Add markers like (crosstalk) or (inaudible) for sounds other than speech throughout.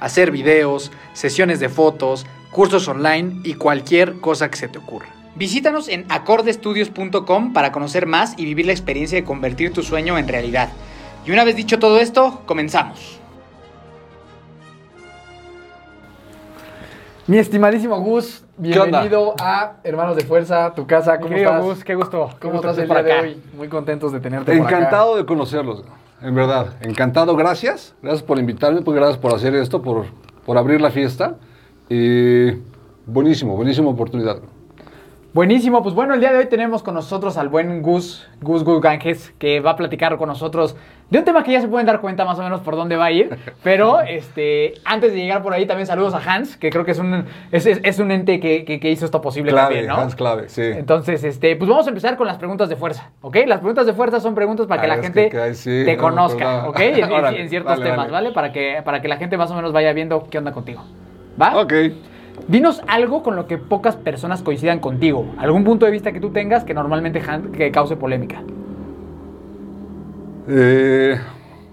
hacer videos, sesiones de fotos, cursos online y cualquier cosa que se te ocurra. Visítanos en acordestudios.com para conocer más y vivir la experiencia de convertir tu sueño en realidad. Y una vez dicho todo esto, comenzamos. Mi estimadísimo Gus, bienvenido a Hermanos de Fuerza, tu casa. ¿Cómo estás? Gus, qué gusto. ¿Cómo Qué gusto estás el día de hoy? Muy contentos de tenerte por acá. Encantado de conocerlos, en verdad. Encantado, gracias. Gracias por invitarme, pues gracias por hacer esto, por, por abrir la fiesta. Y buenísimo, buenísima oportunidad. Buenísimo, pues bueno, el día de hoy tenemos con nosotros al buen Gus, Gus Gus Ganges, que va a platicar con nosotros de un tema que ya se pueden dar cuenta más o menos por dónde va a ir. (laughs) Pero este, antes de llegar por ahí, también saludos a Hans, que creo que es un, es, es- es un ente que, que- que hizo esto posible Clave, también, ¿no? Hans Clave, sí. Entonces, este, pues vamos a empezar con las preguntas de fuerza, ¿ok? Las preguntas de fuerza son preguntas para que Ah, la gente que- sí, te no, conozca, pues, ¿ok? en- (laughs) Órale, en ciertos dale, temas, dale. ¿vale? Para que, para que la gente más o menos vaya viendo qué onda contigo. ¿Va? Ok. Dinos algo con lo que pocas personas coincidan contigo. Algún punto de vista que tú tengas que normalmente que cause polémica. Eh,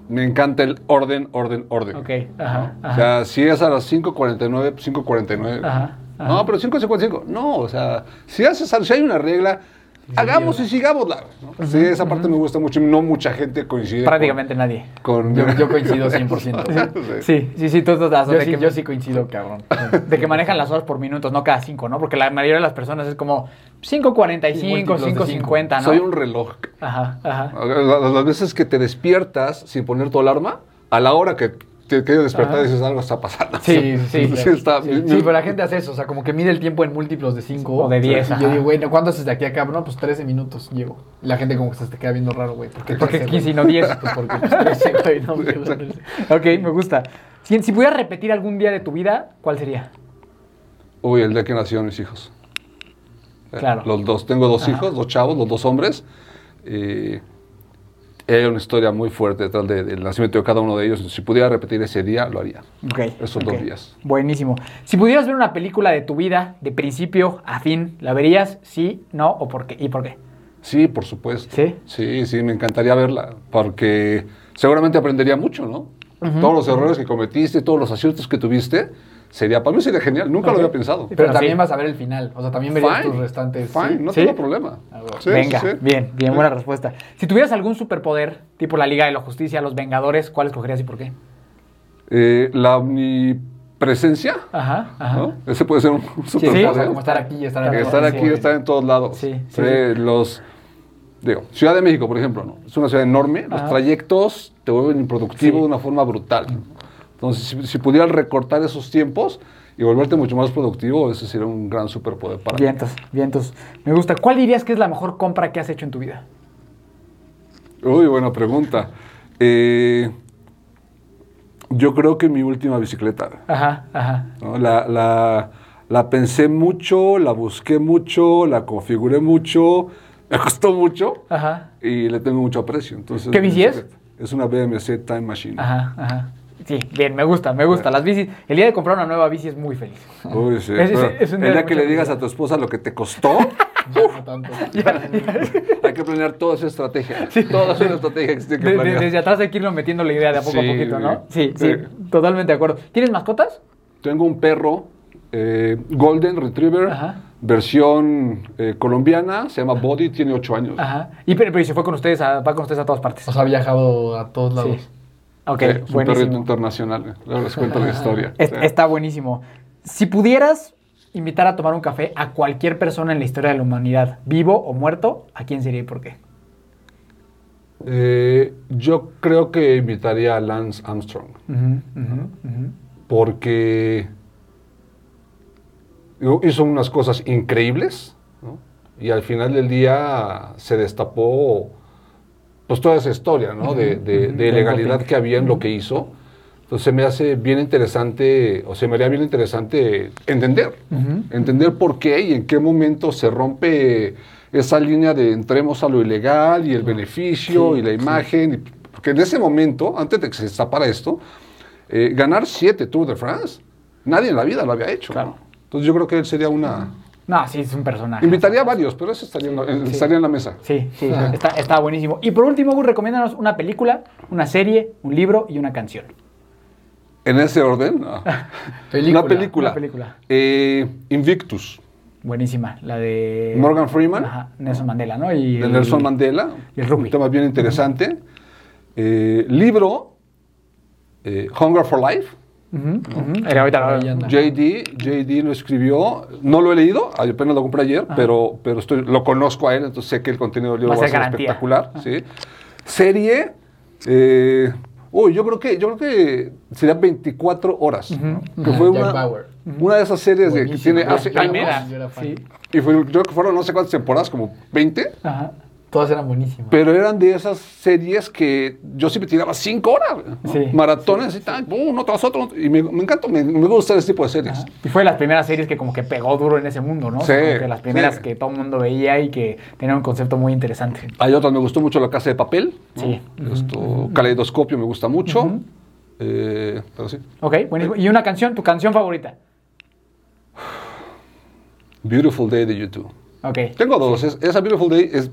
me encanta el orden, orden, orden. Ok, ajá, O ajá. sea, si es a las 5.49, 5.49. Ajá, ajá. No, pero 5.55. No, o sea, si, haces, si hay una regla, hagamos y sigámosla. ¿no? Sí, esa parte me gusta mucho. No mucha gente coincide. Prácticamente nadie. Con, Yo, yo (laughs) coincido 100%. Sí, sí, sí, tú estás Yo de, sí, que, yo sí coincido, cabrón. (laughs) de que manejan las horas por minutos, no cada cinco, ¿no? Porque la mayoría de las personas es como 5.45, múltiplos de 5.50, ¿no? Soy un reloj. Ajá, ajá. Las las veces que te despiertas sin poner tu alarma, a la hora que te despertar Ajá. dices algo está pasando. Sí, (laughs) sí, sí, está. Sí, sí, pero la gente hace eso, o sea, como que mide el tiempo en múltiplos de 5 O de 10, Y yo digo, güey, ¿cuánto haces de aquí a acá? No, pues 13 minutos llego. Y la gente como que se te queda viendo raro, güey. ¿Por qué Porque 13, 15 y no 10. Pues (laughs) porque pues, 13, güey, no. Ok, me gusta. Si, si pudieras repetir algún día de tu vida, ¿cuál sería? Uy, el día que nacieron mis hijos. Eh, Claro. Los dos. Tengo dos Ajá. hijos, dos chavos, los dos hombres. Y hay una historia muy fuerte detrás de- del nacimiento de cada uno de ellos. Si pudiera repetir ese día, lo haría. Ok. Esos ok. dos días. Buenísimo. Si pudieras ver una película de tu vida, de principio a fin, ¿la verías? Sí, no o por qué? ¿Y por qué? Sí, por supuesto. ¿Sí? Sí, sí, me encantaría verla, porque seguramente aprendería mucho, ¿no? Todos los errores que cometiste, todos los aciertos que tuviste, sería, para mí sería genial, nunca lo había pensado. Pero Pero también sí. vas a ver el final. O sea, también verías Fine. tus restantes. Fine, sí. no ¿Sí? tengo problema. Sí, Venga, sí, sí. bien, bien, buena respuesta. Si tuvieras algún superpoder, tipo la Liga de la Justicia, los Vengadores, ¿cuál escogerías y por qué? Eh, la omnipresencia, Ajá, ajá. ¿no? Ese puede ser un, un sí, O sea, superpoder. como estar aquí y estar aquí, en todos lados. Sí, sí. Eh, Los, digo, Ciudad de México, por ejemplo, ¿no? Es una ciudad enorme, los trayectos te vuelven improductivo Sí. de una forma brutal. Entonces, si, si pudieras recortar esos tiempos y volverte mucho más productivo, ese sería un gran superpoder para mí. Vientos, vientos. Me gusta. ¿Cuál dirías que es la mejor compra que has hecho en tu vida? Uy, buena pregunta. Eh, yo creo que mi última bicicleta. Ajá, ajá. ¿no? La, la- la pensé mucho, la busqué mucho, la configuré mucho, (laughs) me costó mucho Ajá. y le tengo mucho aprecio. Entonces, ¿Qué bici es? Es una BMC Time Machine. Ajá, ajá. Sí, bien, me gusta, me gusta. Las bicis. El día de comprar una nueva bici es muy feliz. Uy, (laughs) sí. Es- es- Pero es un día el día que le digas a tu esposa lo que te costó, (laughs) Ya no tanto. hay que planear toda esa estrategia. Toda esa estrategia que se tiene que planear. desde atrás hay que irlo metiendo la idea de a poco a Sí, poquito, ¿no? Sí, sí. sí, totalmente de acuerdo. ¿Tienes mascotas? Tengo un perro eh, Golden Retriever, Ajá. versión eh, colombiana, se llama Body, tiene 8 años. Ajá. Y pero, pero ¿y se fue con ustedes a, va con ustedes a todas partes. O sea, ha viajado a todos lados. Sí. Ok, es un perrito buenísimo. internacional. eh. Les cuento la historia. Es- Sí. Está buenísimo. Si pudieras invitar a tomar un café a cualquier persona en la historia de la humanidad, vivo o muerto, ¿a quién sería y por qué? Eh, yo creo que invitaría a Lance Armstrong, porque hizo unas cosas increíbles, ¿no? y al final del día se destapó pues toda esa historia ¿no? de, de- ilegalidad que había en lo que hizo. Entonces se me hace bien interesante, o se me haría bien interesante entender, entender por qué y en qué momento se rompe esa línea de entremos a lo ilegal y el beneficio Sí, y la imagen. y- porque en ese momento, antes de que se destapara esto, eh, ganar siete Tour de France, nadie en la vida lo había hecho. Claro. ¿no? Entonces yo creo que él sería una... No, sí, es un personaje. Invitaría a varios, pero ese estaría en la, en- estaría en la mesa. Sí, sí, está, está buenísimo. Y por último, Gus, recomiéndanos una película, una serie, un libro y una canción. En ese orden, no. (laughs) Película. una película. Una película. Eh, Invictus, Buenísima, la de... Morgan Freeman. Ajá, Nelson Mandela, ¿no? Y de el- Nelson Mandela. y el rugby. Un tema bien interesante. Eh, libro, eh, Hunger for Life. Ujú, ujú. Era ahorita. JD, JD lo escribió, no lo he leído, apenas lo compré ayer, pero, pero estoy, lo conozco a él, entonces sé que el contenido del libro Va a va a ser espectacular. ¿sí? Serie, eh, uy, yo creo que yo creo que sería 24 horas, ¿no? que fue Jack una, Bauer. una de esas series de, que tiene hace años, Yo. Sí. y fue, creo que fueron no sé cuántas temporadas, como 20, Ajá. Todas eran buenísimas. pero eran de esas series que yo me tiraba 5 horas, ¿no? Sí. maratones así, tan, uno tras otro, y me, me encanta, me, me gusta ese tipo de series. Y fue de las primeras series que como que pegó duro en ese mundo, ¿no? Sí, como que las primeras que todo el mundo veía y que tenían un concepto muy interesante. Hay otras, me gustó mucho La Casa de Papel. ¿no? Sí. Esto, Caleidoscopio me gusta mucho. Eh, pero sí. Ok, buenísimo. ¿Y una canción? ¿Tu canción favorita? Beautiful Day de YouTube. Ok. Tengo dos. Es- esa Beautiful Day es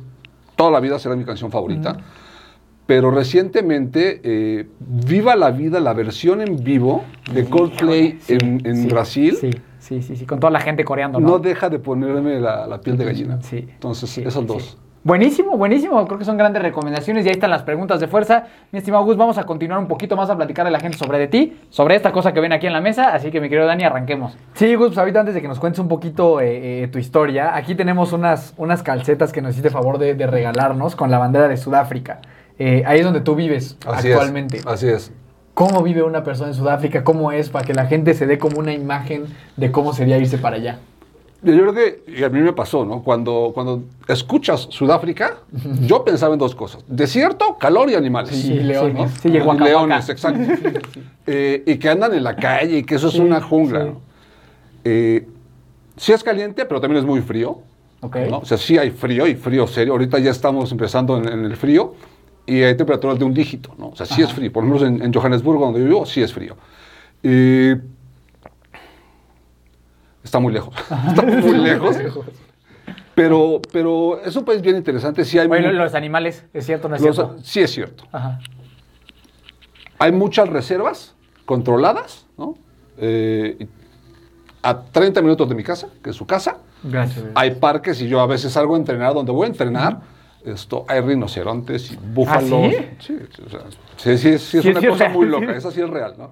toda la vida será mi canción favorita. Pero recientemente, eh, Viva la Vida, la versión en vivo de Coldplay Sí, en, en sí, Brasil, Sí, sí, sí, sí, con toda la gente coreando, ¿no? no deja de ponerme la, la piel de gallina. Sí. Entonces, esos dos. Buenísimo, buenísimo. Creo que son grandes recomendaciones y ahí están las preguntas de fuerza. Mi estimado Gus, vamos a continuar un poquito más a platicarle a la gente sobre de ti, sobre esta cosa que ven aquí en la mesa. Así que, mi querido Dani, arranquemos. Sí, Gus, pues ahorita antes de que nos cuentes un poquito eh, eh, tu historia, aquí tenemos unas, unas calcetas que nos hiciste favor de, de regalarnos con la bandera de Sudáfrica. Eh, ahí es donde tú vives Así actualmente. es. Así es. ¿Cómo vive una persona en Sudáfrica? ¿Cómo es? Para que la gente se dé como una imagen de cómo sería irse para allá. Yo creo que, y a mí me pasó, ¿no? Cuando, cuando escuchas Sudáfrica, yo pensaba en dos cosas. Desierto, calor y animales. Sí, leones. ¿no? Sí, y. Leones, exacto. (laughs) Eh, y que andan en la calle y que eso es una jungla. sí. ¿no? Eh, sí es caliente, pero también es muy frío. Ok. ¿no? O sea, sí hay frío y frío serio. Ahorita ya estamos empezando en, en el frío y hay temperaturas de un dígito, ¿no? O sea, sí es frío. Por lo menos en, en Johannesburgo, donde yo vivo, sí es frío. Y está muy lejos. está (laughs) muy lejos. Pero, pero es un país bien interesante. Sí, hay lo- los animales, ¿es cierto o no es los- cierto? sí es cierto. Ajá. Hay muchas reservas controladas, ¿no? Eh, a 30 minutos de mi casa, que es su casa. Gracias. Hay parques y yo a veces salgo a entrenar donde voy a entrenar. Esto, hay rinocerontes y búfalos. ¿Ah, sí? Sí, o sea, sí, sí, sí, es una cosa muy (laughs) loca. Esa sí es real, ¿no?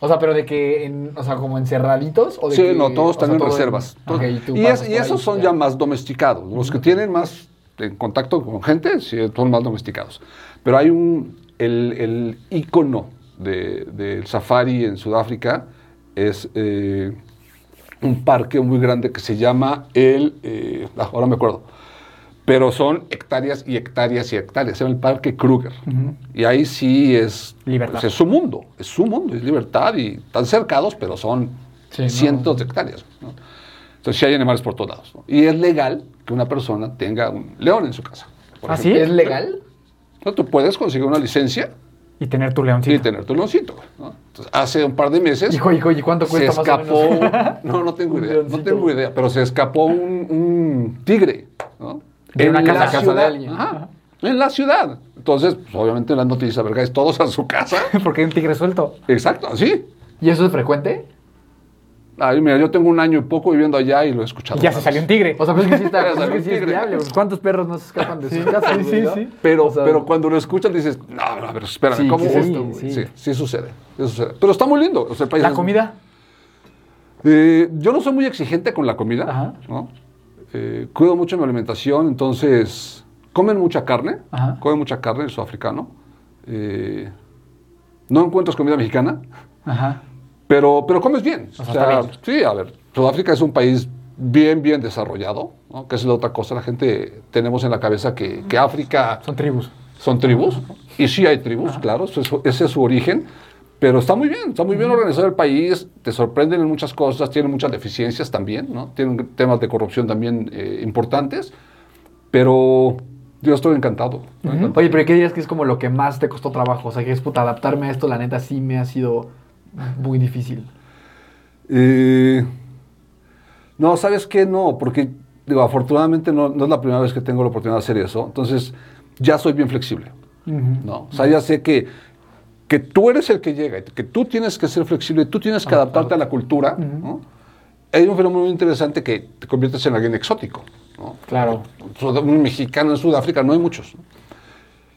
O sea, pero de que, en, o sea, como encerraditos o de Sí, que- no, todos o sea, están en todo reservas. Ok, tú y, es- y esos son ya más domesticados. Los que tienen más en contacto con gente, sí, son más domesticados. Pero hay un, el, el ícono de- del safari en Sudáfrica es eh, un parque muy grande que se llama el, eh, ah, ahora me acuerdo, pero son hectáreas y hectáreas y hectáreas. Se llama el Parque Kruger. Y ahí sí es, Libertad. pues, es su mundo, es su mundo, es libertad y están cercados, pero son Sí, no. cientos de hectáreas. ¿no? Entonces sí hay animales por todos lados. ¿no? Y es legal que una persona tenga un león en su casa. por ¿Ah? ¿Es legal? ¿No? Tú puedes conseguir una licencia Y tener tu y leoncito. tener tu leoncito. ¿no? Entonces, hace un par de meses Hijo, hijo, ¿y cuánto se cuesta más o escapó, menos? no, no tengo (laughs) idea, no tengo idea, pero se escapó un, un tigre, ¿no? De una En casa. la Casa de ciudad, alguien. ajá, en la ciudad. Entonces, pues, obviamente en las noticias, vergáis todos a su casa. (laughs) Porque hay un tigre suelto. Exacto, así. ¿Y eso es frecuente? Ay, mira, yo tengo un año y poco viviendo allá y lo he escuchado. Ya se salió un tigre. O sea, pues es que sí, (laughs) está, Ya pues es salió que un sí es tigre. viable. pues, ¿Cuántos perros no se escapan de (laughs) sus casas? sí, sí, no? sí. Pero, O sea, pero cuando lo escuchas dices, no, no, pero espérame, Sí, ¿cómo? ¿qué es esto, Sí, güey? sí, sí sucede, sí sucede. Pero está muy lindo. o sea, el país La es- comida. Eh, yo no soy muy exigente con la comida, Ajá. ¿no? Eh, cuido mucho mi alimentación, entonces comen mucha carne, Ajá. comen mucha carne el sudafricano. Eh, no encuentras comida mexicana, Ajá. pero, pero comes bien. O sea, está bien. sí, a ver, Sudáfrica es un país bien, bien desarrollado, ¿no? que es la otra cosa. La gente tenemos en la cabeza que, que África Son tribus. son tribus, y sí hay tribus, claro, ese es su origen, pero está muy bien, está muy bien organizado el país, te sorprenden en muchas cosas, tienen muchas deficiencias también, ¿no? Tienen temas de corrupción también eh, importantes, pero yo estoy encantado. estoy encantado. Oye, pero ¿qué dirías que es como lo que más te costó trabajo? O sea, que es puta, adaptarme a esto, la neta, sí me ha sido muy difícil. Eh, no, ¿sabes qué? No, porque digo, afortunadamente no, no es la primera vez que tengo la oportunidad de hacer eso, entonces ya soy bien flexible. ¿no? O sea, ya sé que, que tú eres el que llega, que tú tienes que ser flexible, tú tienes que adaptarte a la cultura. ¿no? Hay un fenómeno muy interesante que te conviertes en alguien exótico. ¿no? Claro. Un mexicano en Sudáfrica no hay muchos. ¿no?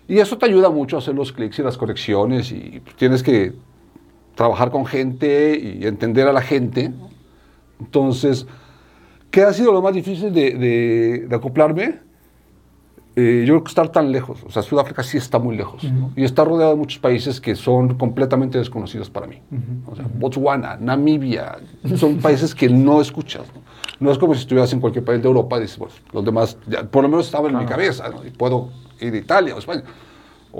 Y eso te ayuda mucho a hacer los clics y las conexiones y tienes que trabajar con gente y entender a la gente. Entonces, ¿qué ha sido lo más difícil de, de- de acoplarme? Eh, yo creo que estar tan lejos. O sea, Sudáfrica sí está muy lejos. ¿no? Y está rodeado de muchos países que son completamente desconocidos para mí. O sea, Botswana, Namibia, son países que no escuchas. ¿no? No es como si estuvieras en cualquier país de Europa y dices, pues, los demás, ya, por lo menos estaban en mi cabeza, ¿no? y puedo ir a Italia o España.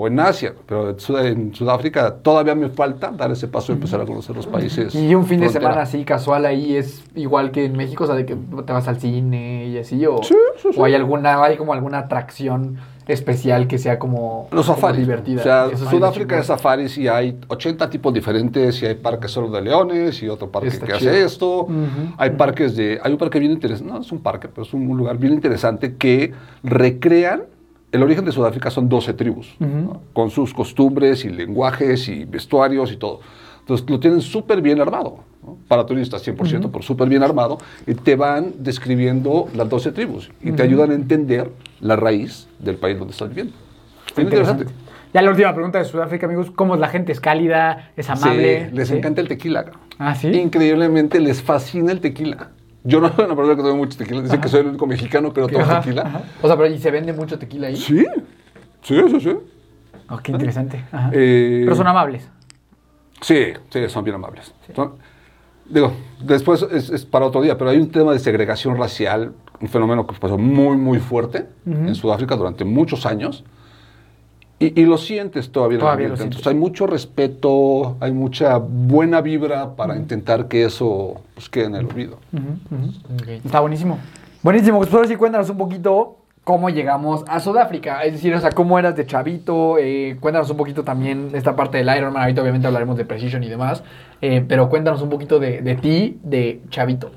O en Asia, pero en Sud- en Sudáfrica todavía me falta dar ese paso y empezar a conocer los países. Y un fin de semana así casual ahí es igual que en México, o sea, de que te vas al cine y así, o, Sí, sí, sí. o hay alguna, hay como alguna atracción especial que sea como, Los como safaris. divertida. O sea, Sudáfrica es safaris y hay 80 tipos diferentes y hay parques solo de leones y otro parque Está que chido. hace esto. Hay parques de... Hay un parque bien interesante, no es un parque, pero es un lugar bien interesante que recrean... El origen de Sudáfrica son 12 tribus, ¿no? con sus costumbres y lenguajes y vestuarios y todo. Entonces lo tienen súper bien armado, ¿no? para turistas 100%, pero súper bien armado, y te van describiendo las 12 tribus y te ayudan a entender la raíz del país donde estás viviendo. Bien interesante. Ya la última pregunta de Sudáfrica, amigos. ¿Cómo es la gente? ¿Es cálida? ¿Es amable? Sí, les ¿Sí? encanta el tequila. Ah, ¿sí? Increíblemente les fascina el tequila. Yo no soy una persona que tome mucho tequila. Dicen que soy el único mexicano que no toma Ajá, tequila. ajá. O sea, pero ¿y se vende mucho tequila ahí? Sí, sí, sí, sí. Oh, qué interesante. Ajá. Eh, Pero son amables. Sí, sí, son bien amables. Son- digo, después es, es para otro día, pero hay un tema de segregación racial, un fenómeno que pasó muy, muy fuerte en Sudáfrica durante muchos años. Y, y lo sientes todavía Todavía lo. Entonces hay mucho respeto, hay mucha buena vibra para intentar que eso pues, quede en el olvido. Está buenísimo. Buenísimo, pues ahora sí cuéntanos un poquito cómo llegamos a Sudáfrica. Es decir, o sea, cómo eras de chavito. eh, cuéntanos un poquito también esta parte del Ironman. Ahorita obviamente hablaremos de Precision y demás. eh, pero cuéntanos un poquito de, de ti, de chavito.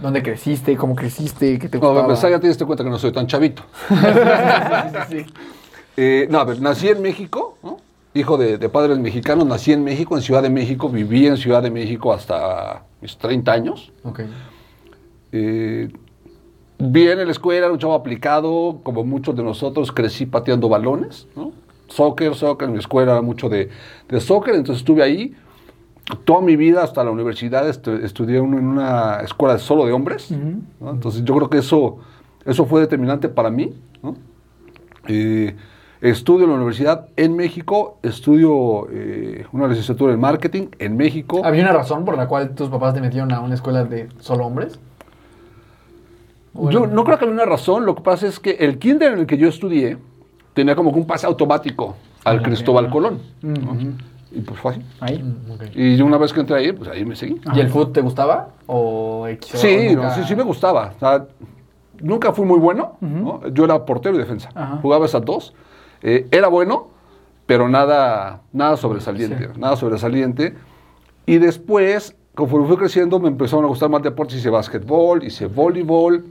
¿Dónde creciste? ¿Cómo creciste? ¿Qué te No, gustaba? para empezar ya te diste cuenta que no soy tan chavito. (laughs) Sí, sí. Eh, no, a ver, nací en México, ¿no? hijo de, de padres mexicanos, nací en México, en Ciudad de México, viví en Ciudad de México hasta mis 30 años. Ok. Eh, bien en la escuela, era un chavo aplicado, como muchos de nosotros, crecí pateando balones, ¿no? Soccer, soccer, en mi escuela era mucho de, de soccer, entonces estuve ahí. Toda mi vida, hasta la universidad, estu- estudié en una escuela solo de hombres. ¿no? Entonces yo creo que eso, eso fue determinante para mí. ¿no? Eh, estudio en la universidad en México, estudio eh, una licenciatura en marketing en México. ¿Había una razón por la cual tus papás te metieron a una escuela de solo hombres? Yo no creo que haya una razón, lo que pasa es que el kinder en el que yo estudié tenía como que un pase automático al Ah, Cristóbal. Colón. ¿no? Y pues fue así. Ahí. Mm, ok. Y una vez que entré ahí, pues ahí me seguí. ¿Y el fútbol te gustaba? ¿O Sí, nunca? no, sí, sí me gustaba. O sea, nunca fui muy bueno. ¿no? Yo era portero y defensa. Ajá. Jugaba esas dos. Eh, era bueno, pero nada, nada sobresaliente. Nada sobresaliente. Y después, conforme fui creciendo, me empezaron a gustar más deportes. Hice básquetbol, hice voleibol.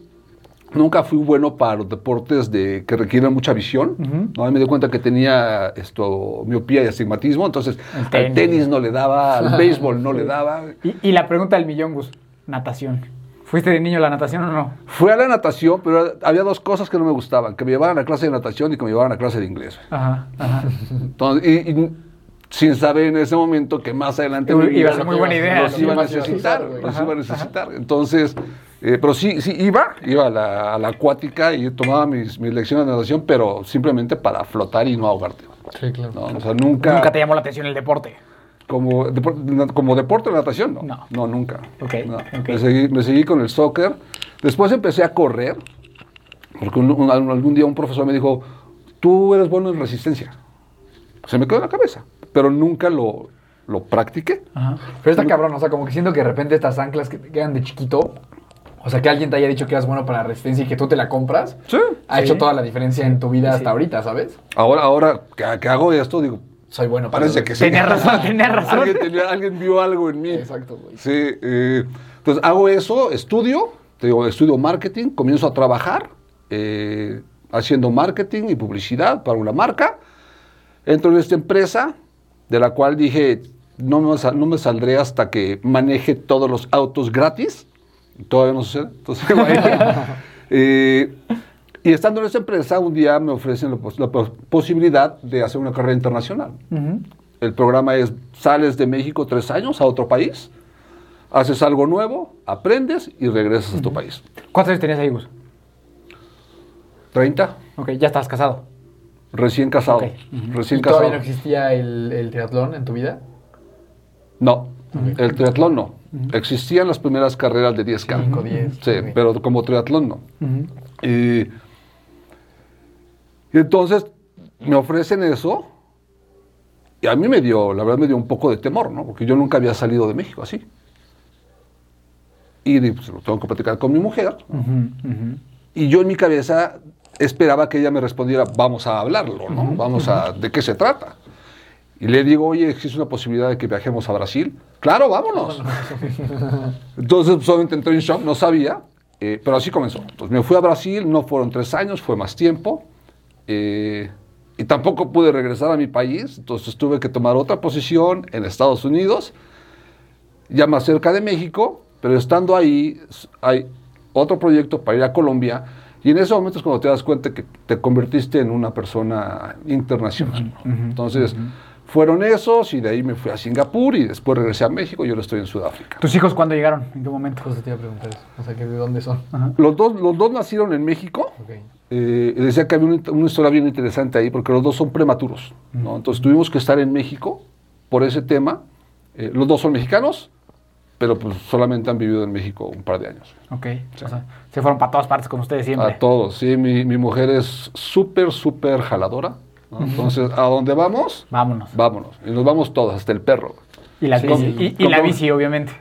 Nunca fui bueno para los deportes de, que requieren mucha visión. ¿no? Ahí me di cuenta que tenía esto, miopía y astigmatismo. Entonces, El al tenis. tenis no le daba, al (laughs) béisbol no le daba. Y, y la pregunta del millón, Gus. Natación. ¿Fuiste de niño a la natación o no? Fui a la natación, pero había dos cosas que no me gustaban, que me llevaran a clase de natación y que me llevaran a clase de inglés. Ajá, ajá. Entonces, y, y sin saber en ese momento que más adelante Iba a ser muy buena idea, los lo iba a necesitar, los iba a necesitar. Entonces, eh, pero sí, sí iba, iba a la, a la acuática y tomaba mis, mis lecciones de natación, pero simplemente para flotar y no ahogarte. Sí, claro. ¿no? O sea, nunca, Nunca te llamó la atención el deporte. Como, depor- como deporte de natación, no. No. nunca. Ok, No. ok. Me, seguí, me seguí con el soccer. Después empecé a correr, porque un- un- algún día un profesor me dijo, tú eres bueno en resistencia. Se me quedó en la cabeza, pero nunca lo, lo practiqué. Ajá. Pero está cabrón, o sea, como que siento que de repente estas anclas que te quedan de chiquito, o sea, que alguien te haya dicho que eras bueno para la resistencia y que tú te la compras, Sí. ha Sí. hecho toda la diferencia en tu vida Sí. hasta ahorita, ¿sabes? Ahora, ahora que, que hago esto, digo, Soy bueno para parece que sí. Tenía razón, (laughs) tenía razón. alguien, tenía- alguien vio algo en mí. Exacto, güey. Sí, eh, entonces hago eso, estudio, te digo, estudio marketing, comienzo a trabajar eh, haciendo marketing y publicidad para una marca. Entro en esta empresa, de la cual dije, no me, sal- no me saldré hasta que maneje todos los autos gratis. Todavía no sucede. Entonces. (laughs) (laughs) Eh, y estando en esta empresa, un día me ofrecen la, pos- la pos- posibilidad de hacer una carrera internacional. El programa es, sales de México tres años a otro país, haces algo nuevo, aprendes y regresas a tu país. ¿Cuántos años tenías ahí, Gus? 30, Ok, ya estabas casado. recién casado. Recién ¿Y casado. todavía no existía el, el triatlón en tu vida? No, el triatlón no. Existían las primeras carreras de 10K. Cinco, diez, Sí, ok. pero como triatlón no. Y, y entonces me ofrecen eso y a mí me dio, la verdad me dio un poco de temor, ¿no? Porque yo nunca había salido de México así. Y pues, lo tengo que platicar con mi mujer. Ujú, ujú. Y yo en mi cabeza esperaba que ella me respondiera, vamos a hablarlo, ¿no? Vamos a, ¿de qué se trata? Y le digo, oye, ¿existe una posibilidad de que viajemos a Brasil? Claro, vámonos. (laughs) Entonces, pues, obviamente entré en shock, no sabía, eh, pero así comenzó. Entonces me fui a Brasil, no fueron tres años, fue más tiempo. Eh, y tampoco pude regresar a mi país, entonces tuve que tomar otra posición en Estados Unidos, ya más cerca de México, pero estando ahí hay otro proyecto para ir a Colombia y en ese momento es cuando te das cuenta que te convertiste en una persona internacional. ¿no? Entonces fueron esos y de ahí me fui a Singapur y después regresé a México y ahora estoy en Sudáfrica. ¿Tus hijos cuándo llegaron? ¿En qué momento? Justo te iba a preguntar eso. O sea, que ¿de dónde son? Ajá. Los dos, los dos nacieron en México. Ok. Eh, decía que había una, una historia bien interesante ahí porque los dos son prematuros. ¿no? Entonces tuvimos que estar en México por ese tema. Eh, los dos son mexicanos, pero pues solamente han vivido en México un par de años. Ok. O sea, se fueron para todas partes con ustedes siempre. A todos, sí. Mi, mi mujer es súper, súper jaladora. ¿No? Entonces, a donde vamos, Vámonos. vámonos. Y nos vamos todos, hasta el perro. Y, las Sí. bici, y, y la bici, obviamente.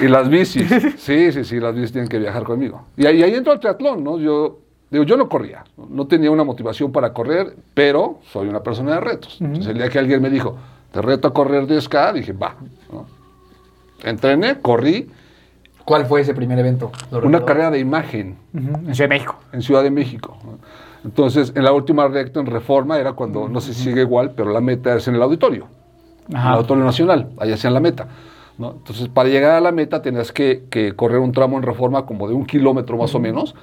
Y las bicis. (laughs) Sí, sí, sí, las bicis tienen que viajar conmigo. Y ahí, ahí entró el triatlón, ¿no? Yo, digo, yo no corría, no tenía una motivación para correr, pero soy una persona de retos. Entonces, el día que alguien me dijo, te reto a correr 10K, dije, va. ¿no? Entrené, corrí. ¿Cuál fue ese primer evento? ¿Lo Una carrera de imagen En Ciudad de México. en Ciudad de México. Entonces, en la última recta en Reforma era cuando, no sé si sigue igual, pero la meta es en el auditorio. en el Ajá. Auditorio Nacional, ahí hacían la meta. ¿no? Entonces, para llegar a la meta tenías que, que correr un tramo en reforma como de un kilómetro más o menos.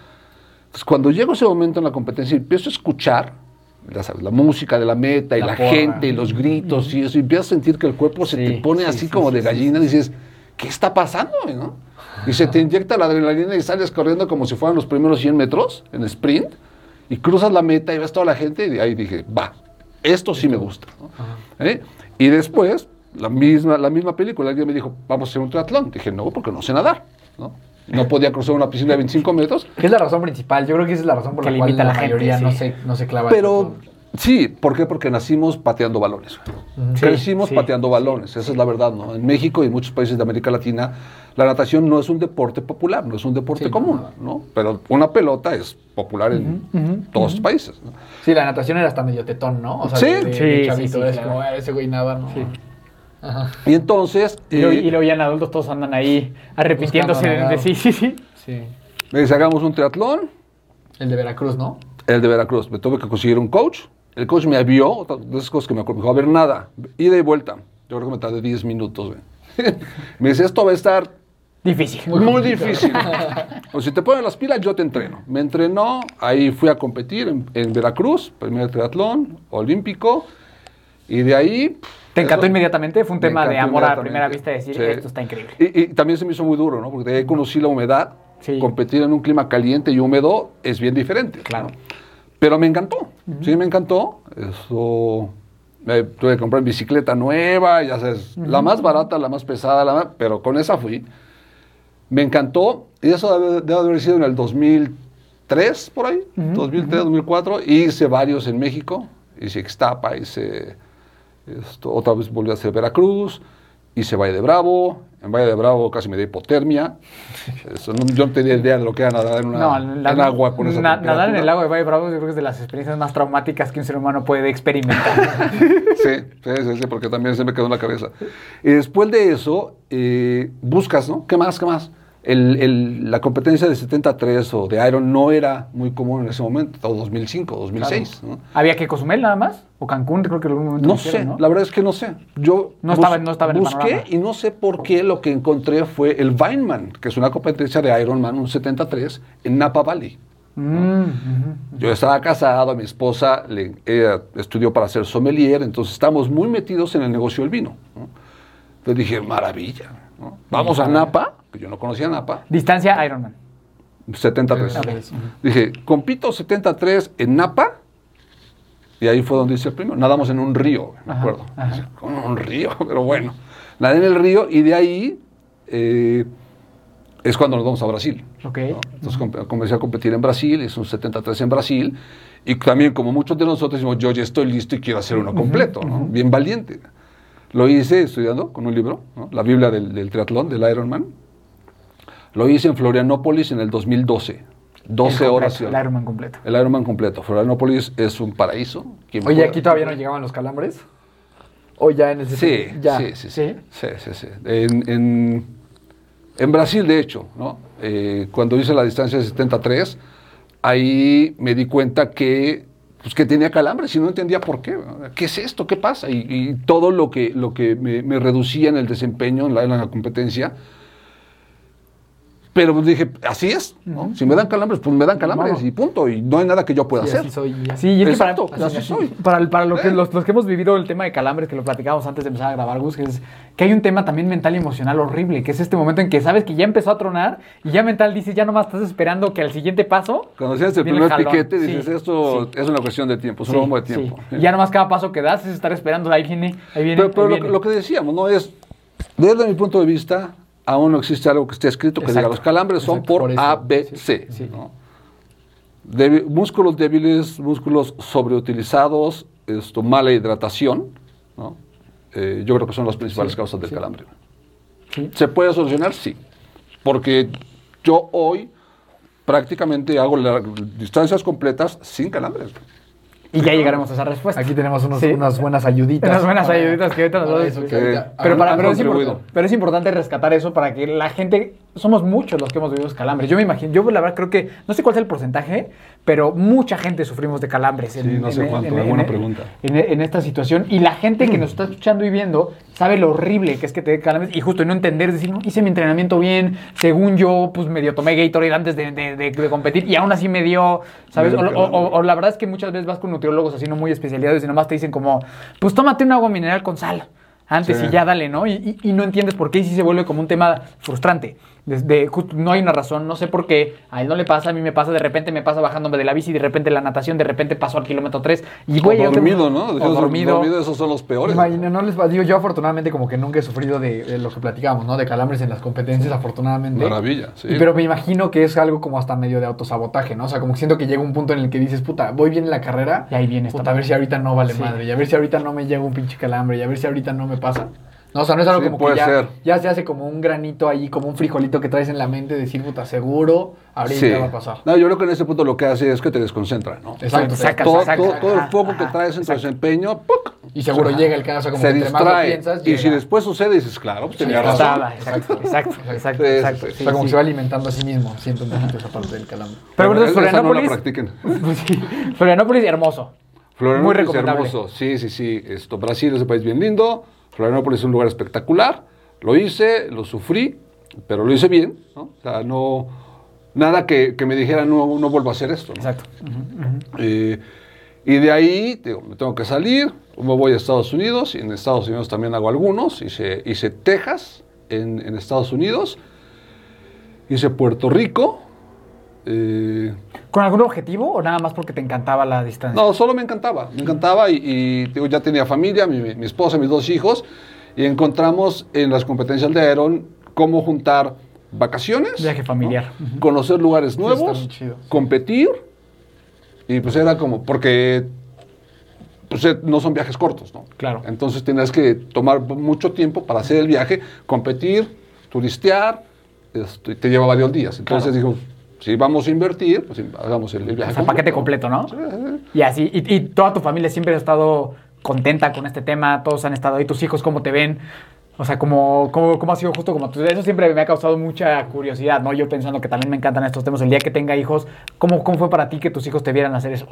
Entonces, cuando llego a ese momento en la competencia y empiezo a escuchar ya sabes, la música de la meta y La la, gente y los gritos y eso, y empiezas a sentir que el cuerpo se Sí, te pone sí, así sí, como de gallina y dices, ¿qué está pasando? güey, ¿no? Y se te inyecta la adrenalina y sales corriendo como si fueran los primeros 100 metros en sprint y cruzas la meta y ves toda la gente y ahí dije, va, esto sí me gusta. ¿no? ¿Eh? Y después, la misma, la misma película, alguien me dijo, vamos a hacer un triatlón. Dije, no, porque no sé nadar. No, no podía cruzar una piscina de 25 metros. ¿Qué es la razón principal? Yo creo que esa es la razón por Que la cual la, la gente, mayoría no, se, no se clava. Pero sí, ¿por qué? Porque nacimos pateando balones. Sí, Crecimos sí, pateando balones, esa es la verdad, ¿no? En México y en muchos países de América Latina, la natación no es un deporte popular, no es un deporte Sí, común, no. ¿no? Pero una pelota es popular en todos los países. ¿no? Sí, la natación era hasta medio tetón, ¿no? O sea, Sí. de, de- Sí, de sí, chavito, sí, es claro. como, "Ah, ese güey nada, ¿no? Ajá. Y entonces, Y luego, eh, y luego ya en adultos todos andan ahí arrepintiéndose de, Buscando de- sí, sí, sí. Sí. me dice, hagamos un triatlón, El de Veracruz, ¿no? el de Veracruz. Me tuve que conseguir un coach. El coach me vio, de esas cosas que me acuerdo, me dijo, a ver, nada, ida y vuelta. Yo creo que me tardé 10 minutos. güey. (laughs) me dice, esto va a estar Difícil. muy, difícil. (laughs) o si te ponen las pilas, yo te entreno. Me entrenó, ahí fui a competir en, en Veracruz, primer triatlón olímpico, y de ahí... ¿Te encantó eso- inmediatamente? Fue un tema de amor a primera vista, decir, Sí. esto está increíble. Y, y también se me hizo muy duro, ¿no? Porque de ahí conocí la humedad. Sí. Competir en un clima caliente y húmedo es bien diferente. Claro. ¿no? Pero me encantó. Sí, me encantó. Eso. Me tuve que comprar bicicleta nueva, ya sabes, la más barata, la más pesada, la más- pero con esa fui. Me encantó. Y eso debe, debe haber sido en el 2003, por ahí. 2003, 2004. Hice varios en México. Hice Ixtapa, hice. Esto, otra vez volví a hacer Veracruz, hice Valle de Bravo, en Valle de Bravo casi me dio hipotermia. (laughs) Eso, no- yo no tenía idea de lo que era nadar en, una, No, la- en agua con esa na- nadar en el lago de Valle Bravo yo creo que es de las experiencias más traumáticas que un ser humano puede experimentar. (laughs) Sí, sí, sí, sí, porque también se me quedó en la cabeza. Y después de eso, eh, buscas, ¿no? ¿Qué más, qué más? El- el- la competencia de 73 o de Iron no era muy común en ese momento, todo 2005, 2006, ¿no? ¿Había que Cozumel nada más? ¿O Cancún? Creo que en algún momento No sé, ¿no? la verdad es que no sé. Yo No estaba- no estaba en busqué y no sé por qué lo que encontré fue el Vineman, que es una competencia de Ironman, un 73, en Napa Valley. Mm. Yo estaba casado, mi esposa le, ella estudió para ser sommelier, entonces estamos muy metidos en el negocio del vino. ¿no? Entonces dije, maravilla. ¿no? Vamos a Napa, que yo no conocía Napa, Distancia Ironman. 73. Ok. Dije, compito 73 en Napa, y ahí fue donde hice el primero. Nadamos en un río, me Ajá, acuerdo. ajá. Dije, ¿Cómo un río? (laughs) Pero bueno, nadé en el río y de ahí eh, es cuando nos vamos a Brasil. Ok. ¿no? Entonces com- comencé a competir en Brasil, hice un 73 en Brasil, y también como muchos de nosotros decimos, yo ya estoy listo y quiero hacer uno completo, ¿no? bien valiente. Lo hice estudiando con un libro, ¿no? la Biblia del, del triatlón, del Ironman. Lo hice en Florianópolis en el 2012, 12 El horas. completo, El Ironman completo. El Ironman completo. Florianópolis es un paraíso. Oye, pueda- aquí todavía no llegaban los calambres. O ya en el Sí, ya. sí, sí, sí. ¿Sí? Sí, sí, sí. En, en- en Brasil, de hecho, ¿no? Eh, cuando hice la distancia de 73, ahí me di cuenta que, pues, que tenía calambres y no entendía por qué. ¿Qué es esto? ¿Qué pasa? Y, y todo lo que, lo que me, me reducía en el desempeño, en la, en la competencia. Pero pues, dije, así es, ¿no? Si me dan calambres, pues me dan calambres Vamos. y punto. Y no hay nada que yo pueda hacer. así soy. y así. Sí, y es que para, Exacto, así soy. para, el- para lo que, Eh. los, los que hemos vivido el tema de calambres, que lo platicábamos antes de empezar a grabar, Gus, que es que hay un tema también mental y emocional horrible, que es este momento en que sabes que ya empezó a tronar y ya mental dices, ya nomás estás esperando que al siguiente paso... Cuando hacías el primer piquete, Sí, dices, esto sí. es una cuestión de tiempo, es un bombo de sí. tiempo. Y ya nomás cada paso que das es estar esperando, ahí viene, ahí viene. Pero, pero ahí lo, viene. lo que decíamos, ¿no? Es, desde mi punto de vista, aún no existe algo que esté escrito que diga los calambres son exacto, por, por eso, A, B, sí, C. sí. ¿no? Músculos débiles, músculos sobreutilizados, esto, mala hidratación, ¿no? Eh, yo creo que son las principales causas del calambre. Sí. ¿Se puede solucionar? Sí. Porque yo hoy prácticamente hago las distancias completas sin calambres. Y ya llegaremos a esa respuesta. Aquí tenemos unos- Sí. unas buenas ayuditas. Unas buenas para- ayuditas que ahorita nos vas a eso, que explicar. ahorita- Pero, para, es pero es importante rescatar eso para que la gente somos muchos los que hemos vivido calambres. Yo me imagino, yo la verdad creo que, no sé cuál es el porcentaje, pero mucha gente sufrimos de calambres. Sí, no sé cuánto, es buena pregunta. En, en esta situación. Y la gente que nos está escuchando y viendo sabe lo horrible que es que te dé calambres y justo no entender, decir, no, hice mi entrenamiento bien, según yo, pues medio tomé Gatorade antes de, de, de, competir y aún así me dio, ¿sabes? O, o, la verdad es que muchas veces vas con nutriólogos así no muy especializados y nomás te dicen como, pues tómate un agua mineral con sal antes y ya dale, ¿no? Y, y, no entiendes por qué y sí se vuelve como un tema frustrante. Desde, no hay una razón, no sé por qué, a él no le pasa, a mí me pasa, de repente me pasa bajándome de la bici, de repente la natación, de repente paso al kilómetro 3 y voy o dormido, ¿no? O dormido. dormido. Esos son los peores. Imagina, no les va, digo, yo afortunadamente como que nunca he sufrido de, lo que platicamos, ¿no? De calambres en las competencias, afortunadamente. Maravilla, sí. pero me imagino que es algo como hasta medio de autosabotaje, ¿no? O sea, como que siento que llega un punto en el que dices, puta, voy bien en la carrera. Y ahí viene Puta, a ver si ahorita no vale madre, y a ver si ahorita no me llega un pinche calambre, y a ver si ahorita no me pasa. No, o sea, no es algo como que ya, ya, se hace como un granito ahí, como un frijolito que traes en la mente, decir, puta, seguro, ahorita va a pasar. No, yo creo que en ese punto lo que hace es que te desconcentra, ¿no? Exacto, sacas, todo, todo, el foco que traes en tu desempeño, ¡puc! Y seguro llega el caso como se que distrae. piensas, Y si después sucede, dices, claro, pues tenía razón. Exacto, exacto, (laughs) exacto. exacto, o sea, como que se va alimentando a sí mismo, siento un poquito esa parte del calambre. Pero bueno, Florianópolis. No la practiquen. (laughs) Florianópolis, hermoso. Florianópolis, Muy recomendable. hermoso. Sí, sí, sí. Esto, Brasil es un país bien lindo. Florianópolis es un lugar espectacular. Lo hice, lo sufrí, pero lo hice bien. ¿no? O sea, no, nada que, me dijera no, no vuelvo a hacer esto. Exacto. Eh, y de ahí digo, me tengo que salir, me voy a Estados Unidos, y en Estados Unidos también hago algunos. Hice, hice Texas en, en Estados Unidos, hice Puerto Rico. Eh, ¿Con algún objetivo o nada más porque te encantaba la distancia? No, solo me encantaba. Me encantaba y, ya tenía familia, mi, mi, esposa, mis dos hijos, y encontramos en las competencias de Aeron cómo juntar vacaciones, viaje familiar, conocer lugares nuevos, competir, y pues era como, porque pues, eh, no son viajes cortos, ¿no? Claro. Entonces tienes que tomar mucho tiempo para hacer el viaje, competir, turistear, y te lleva varios días. Entonces dijo, si vamos a invertir, pues hagamos el, viaje. O sea, paquete completo, ¿no? Y así, y, toda tu familia siempre ha estado contenta con este tema, todos han estado ahí, tus hijos, ¿cómo te ven? O sea, ¿cómo, cómo, cómo ha sido justo como tú? Eso siempre me ha causado mucha curiosidad, ¿no? Yo pensando que también me encantan estos temas. El día que tenga hijos, ¿cómo, cómo fue para ti que tus hijos te vieran hacer eso?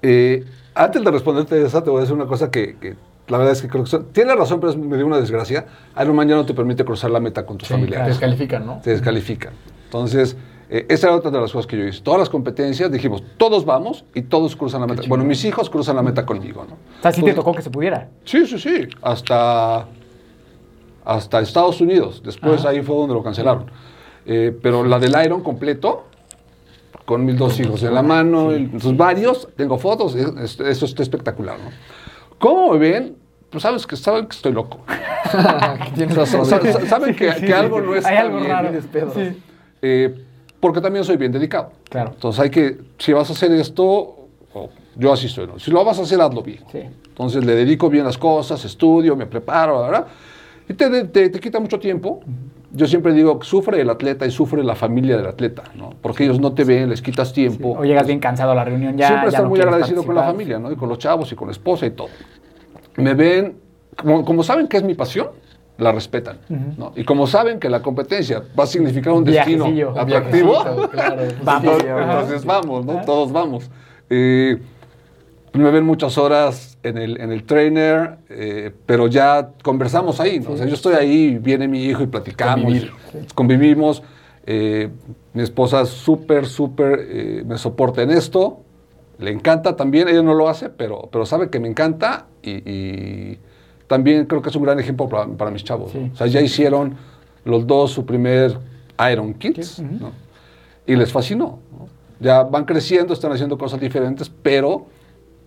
Eh, antes de responderte esa, te voy a decir una cosa que, la verdad es que creo que tiene razón, pero es, me dio una desgracia. Iron ya no te permite cruzar la meta con tus familiares. Te descalifican, ¿no? Te descalifican. Entonces, eh, esa era otra de las cosas que yo hice. Todas las competencias dijimos, todos vamos y todos cruzan la meta. Bueno, mis hijos cruzan la meta conmigo, ¿no? O sea, sí te tocó que se pudiera. Sí, sí, sí. Hasta, hasta Estados Unidos. Después ahí fue donde lo cancelaron. Eh, pero la del Iron completo, con mis dos hijos en la mano, entonces varios, tengo fotos, eso está espectacular, ¿no? ¿Cómo me ven? Pues sabes que, saben que estoy loco. (laughs) saben que, que, algo no está Hay algo bien. raro. Sí. Eh, porque también soy bien dedicado. Claro. Entonces hay que, si vas a hacer esto, yo así soy, ¿no? si lo vas a hacer, hazlo bien. Sí. Entonces le dedico bien las cosas, estudio, me preparo, ¿verdad? Y te, te, quita mucho tiempo. Yo siempre digo, sufre el atleta y sufre la familia del atleta, ¿no? Porque ellos no te ven, les quitas tiempo. O llegas bien cansado a la reunión ya. Siempre estoy muy agradecido con la familia, ¿no? Y con los chavos y con la esposa y todo. Me ven, como, como saben que es mi pasión, la respetan. ¿no? Y como saben que la competencia va a significar un destino atractivo, (laughs) vamos, entonces vamos, ¿no? todos vamos. Eh, me ven muchas horas en el, en el trainer, eh, pero ya conversamos ahí. ¿no? O sea, yo estoy ahí, viene mi hijo y platicamos, convivimos. Eh, mi esposa súper, súper me soporta en esto. Le encanta también, ella no lo hace, pero, pero sabe que me encanta y también creo que es un gran ejemplo para, mis chavos. O sea, ya hicieron los dos su primer Iron Kids y les fascinó. Ya van creciendo, están haciendo cosas diferentes, pero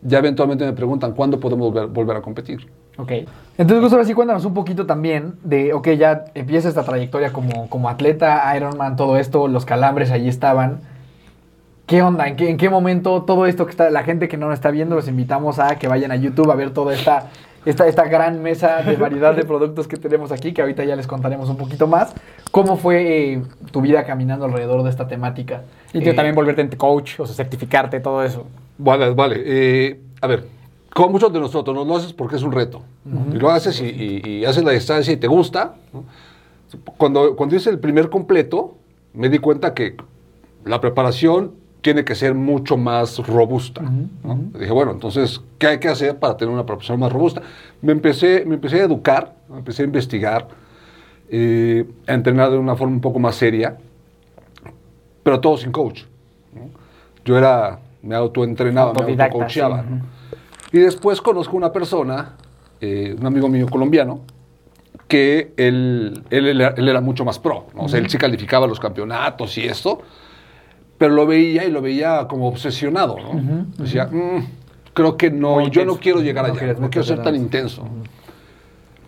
ya eventualmente me preguntan cuándo podemos volver, a competir. Ok. Entonces, Gustavo, así cuéntanos un poquito también de, ok, ya empieza esta trayectoria como, como atleta, Ironman, todo esto, los calambres allí estaban. ¿Qué onda? ¿En qué, ¿En qué momento todo esto que está, la gente que no lo está viendo, los invitamos a que vayan a YouTube a ver toda esta esta, esta gran mesa de variedad de productos que tenemos aquí, que ahorita ya les contaremos un poquito más. ¿Cómo fue eh, tu vida caminando alrededor de esta temática? Y eh, también volverte coach, o sea, certificarte, todo eso. Vale, vale. Eh, a ver, como muchos de nosotros, no lo haces porque es un reto. Y lo haces y, haces la distancia y te gusta, Cuando, cuando hice el primer completo, me di cuenta que la preparación tiene que ser mucho más robusta. ¿no? Dije, bueno, entonces, ¿qué hay que hacer para tener una preparación más robusta? Me empecé, me empecé a educar, me empecé a investigar, eh, a entrenar de una forma un poco más seria, pero todo sin coach. ¿no? Yo era, me autoentrenaba, me Autodidacta, autocoacheaba. sí, ¿no? Y después conozco una persona, eh, un amigo mío colombiano, que él, él, él era- él era mucho más pro. ¿no? O sea, él sí calificaba los campeonatos y esto, pero lo veía y lo veía como obsesionado. ¿no? Decía, "Mm, creo que no, Muy yo no quiero llegar No allá, no quiero ser tan intenso.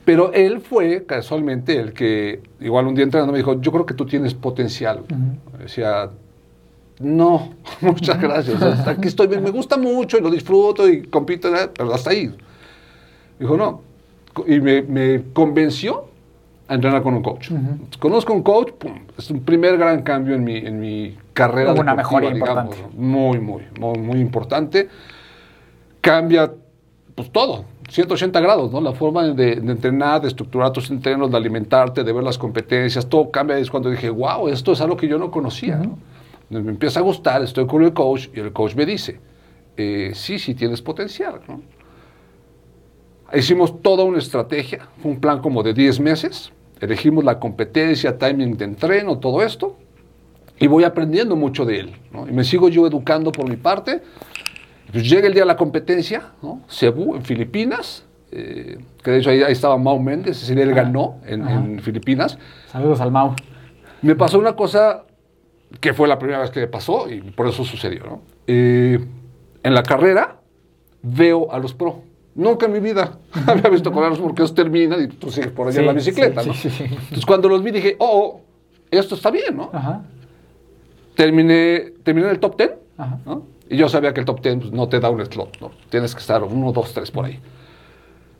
Pero él fue casualmente el que, igual un día entrenando, me dijo, yo creo que tú tienes potencial. Decía, no, (laughs) muchas gracias. Hasta aquí estoy bien, me gusta mucho y lo disfruto y compito, eh, pero hasta ahí. Dijo, no. Y me, me convenció a entrenar con un coach. Conozco un coach, pum, es un primer gran cambio en mi, en mi carrera. Hubo una mejoría digamos, importante. Muy, muy, muy, muy importante. Cambia pues todo, 180 grados, ¿no? La forma de, de entrenar, de estructurar tus entrenos, de alimentarte, de ver las competencias, todo cambia. Es cuando dije, wow, esto es algo que yo no conocía, ¿no? Me empieza a gustar, estoy con el coach y el coach me dice, eh, sí, sí tienes potencial, ¿no? Hicimos toda una estrategia, fue un plan como de 10 meses, elegimos la competencia, timing de entreno, todo esto, y voy aprendiendo mucho de él, ¿no? Y me sigo yo educando por mi parte. Pues llega el día de la competencia, ¿no? Cebú, en Filipinas, eh, que de hecho ahí, ahí estaba Mau Méndez, es decir, él ganó en, en Filipinas. Saludos al Mau. Me pasó una cosa que fue la primera vez que me pasó y por eso sucedió, ¿no? Eh, en la carrera veo a los pro. Nunca en mi vida (laughs) había visto correr porque ellos terminan y tú sigues por allá en la bicicleta, sí, ¿no? sí, sí. Entonces cuando los vi dije, oh, oh, esto está bien, ¿no? Ajá. Terminé, terminé en el top 10, Ajá. ¿no? Y yo sabía que el top 10 pues, no te da un slot, ¿no? Tienes que estar uno, dos, tres por ahí.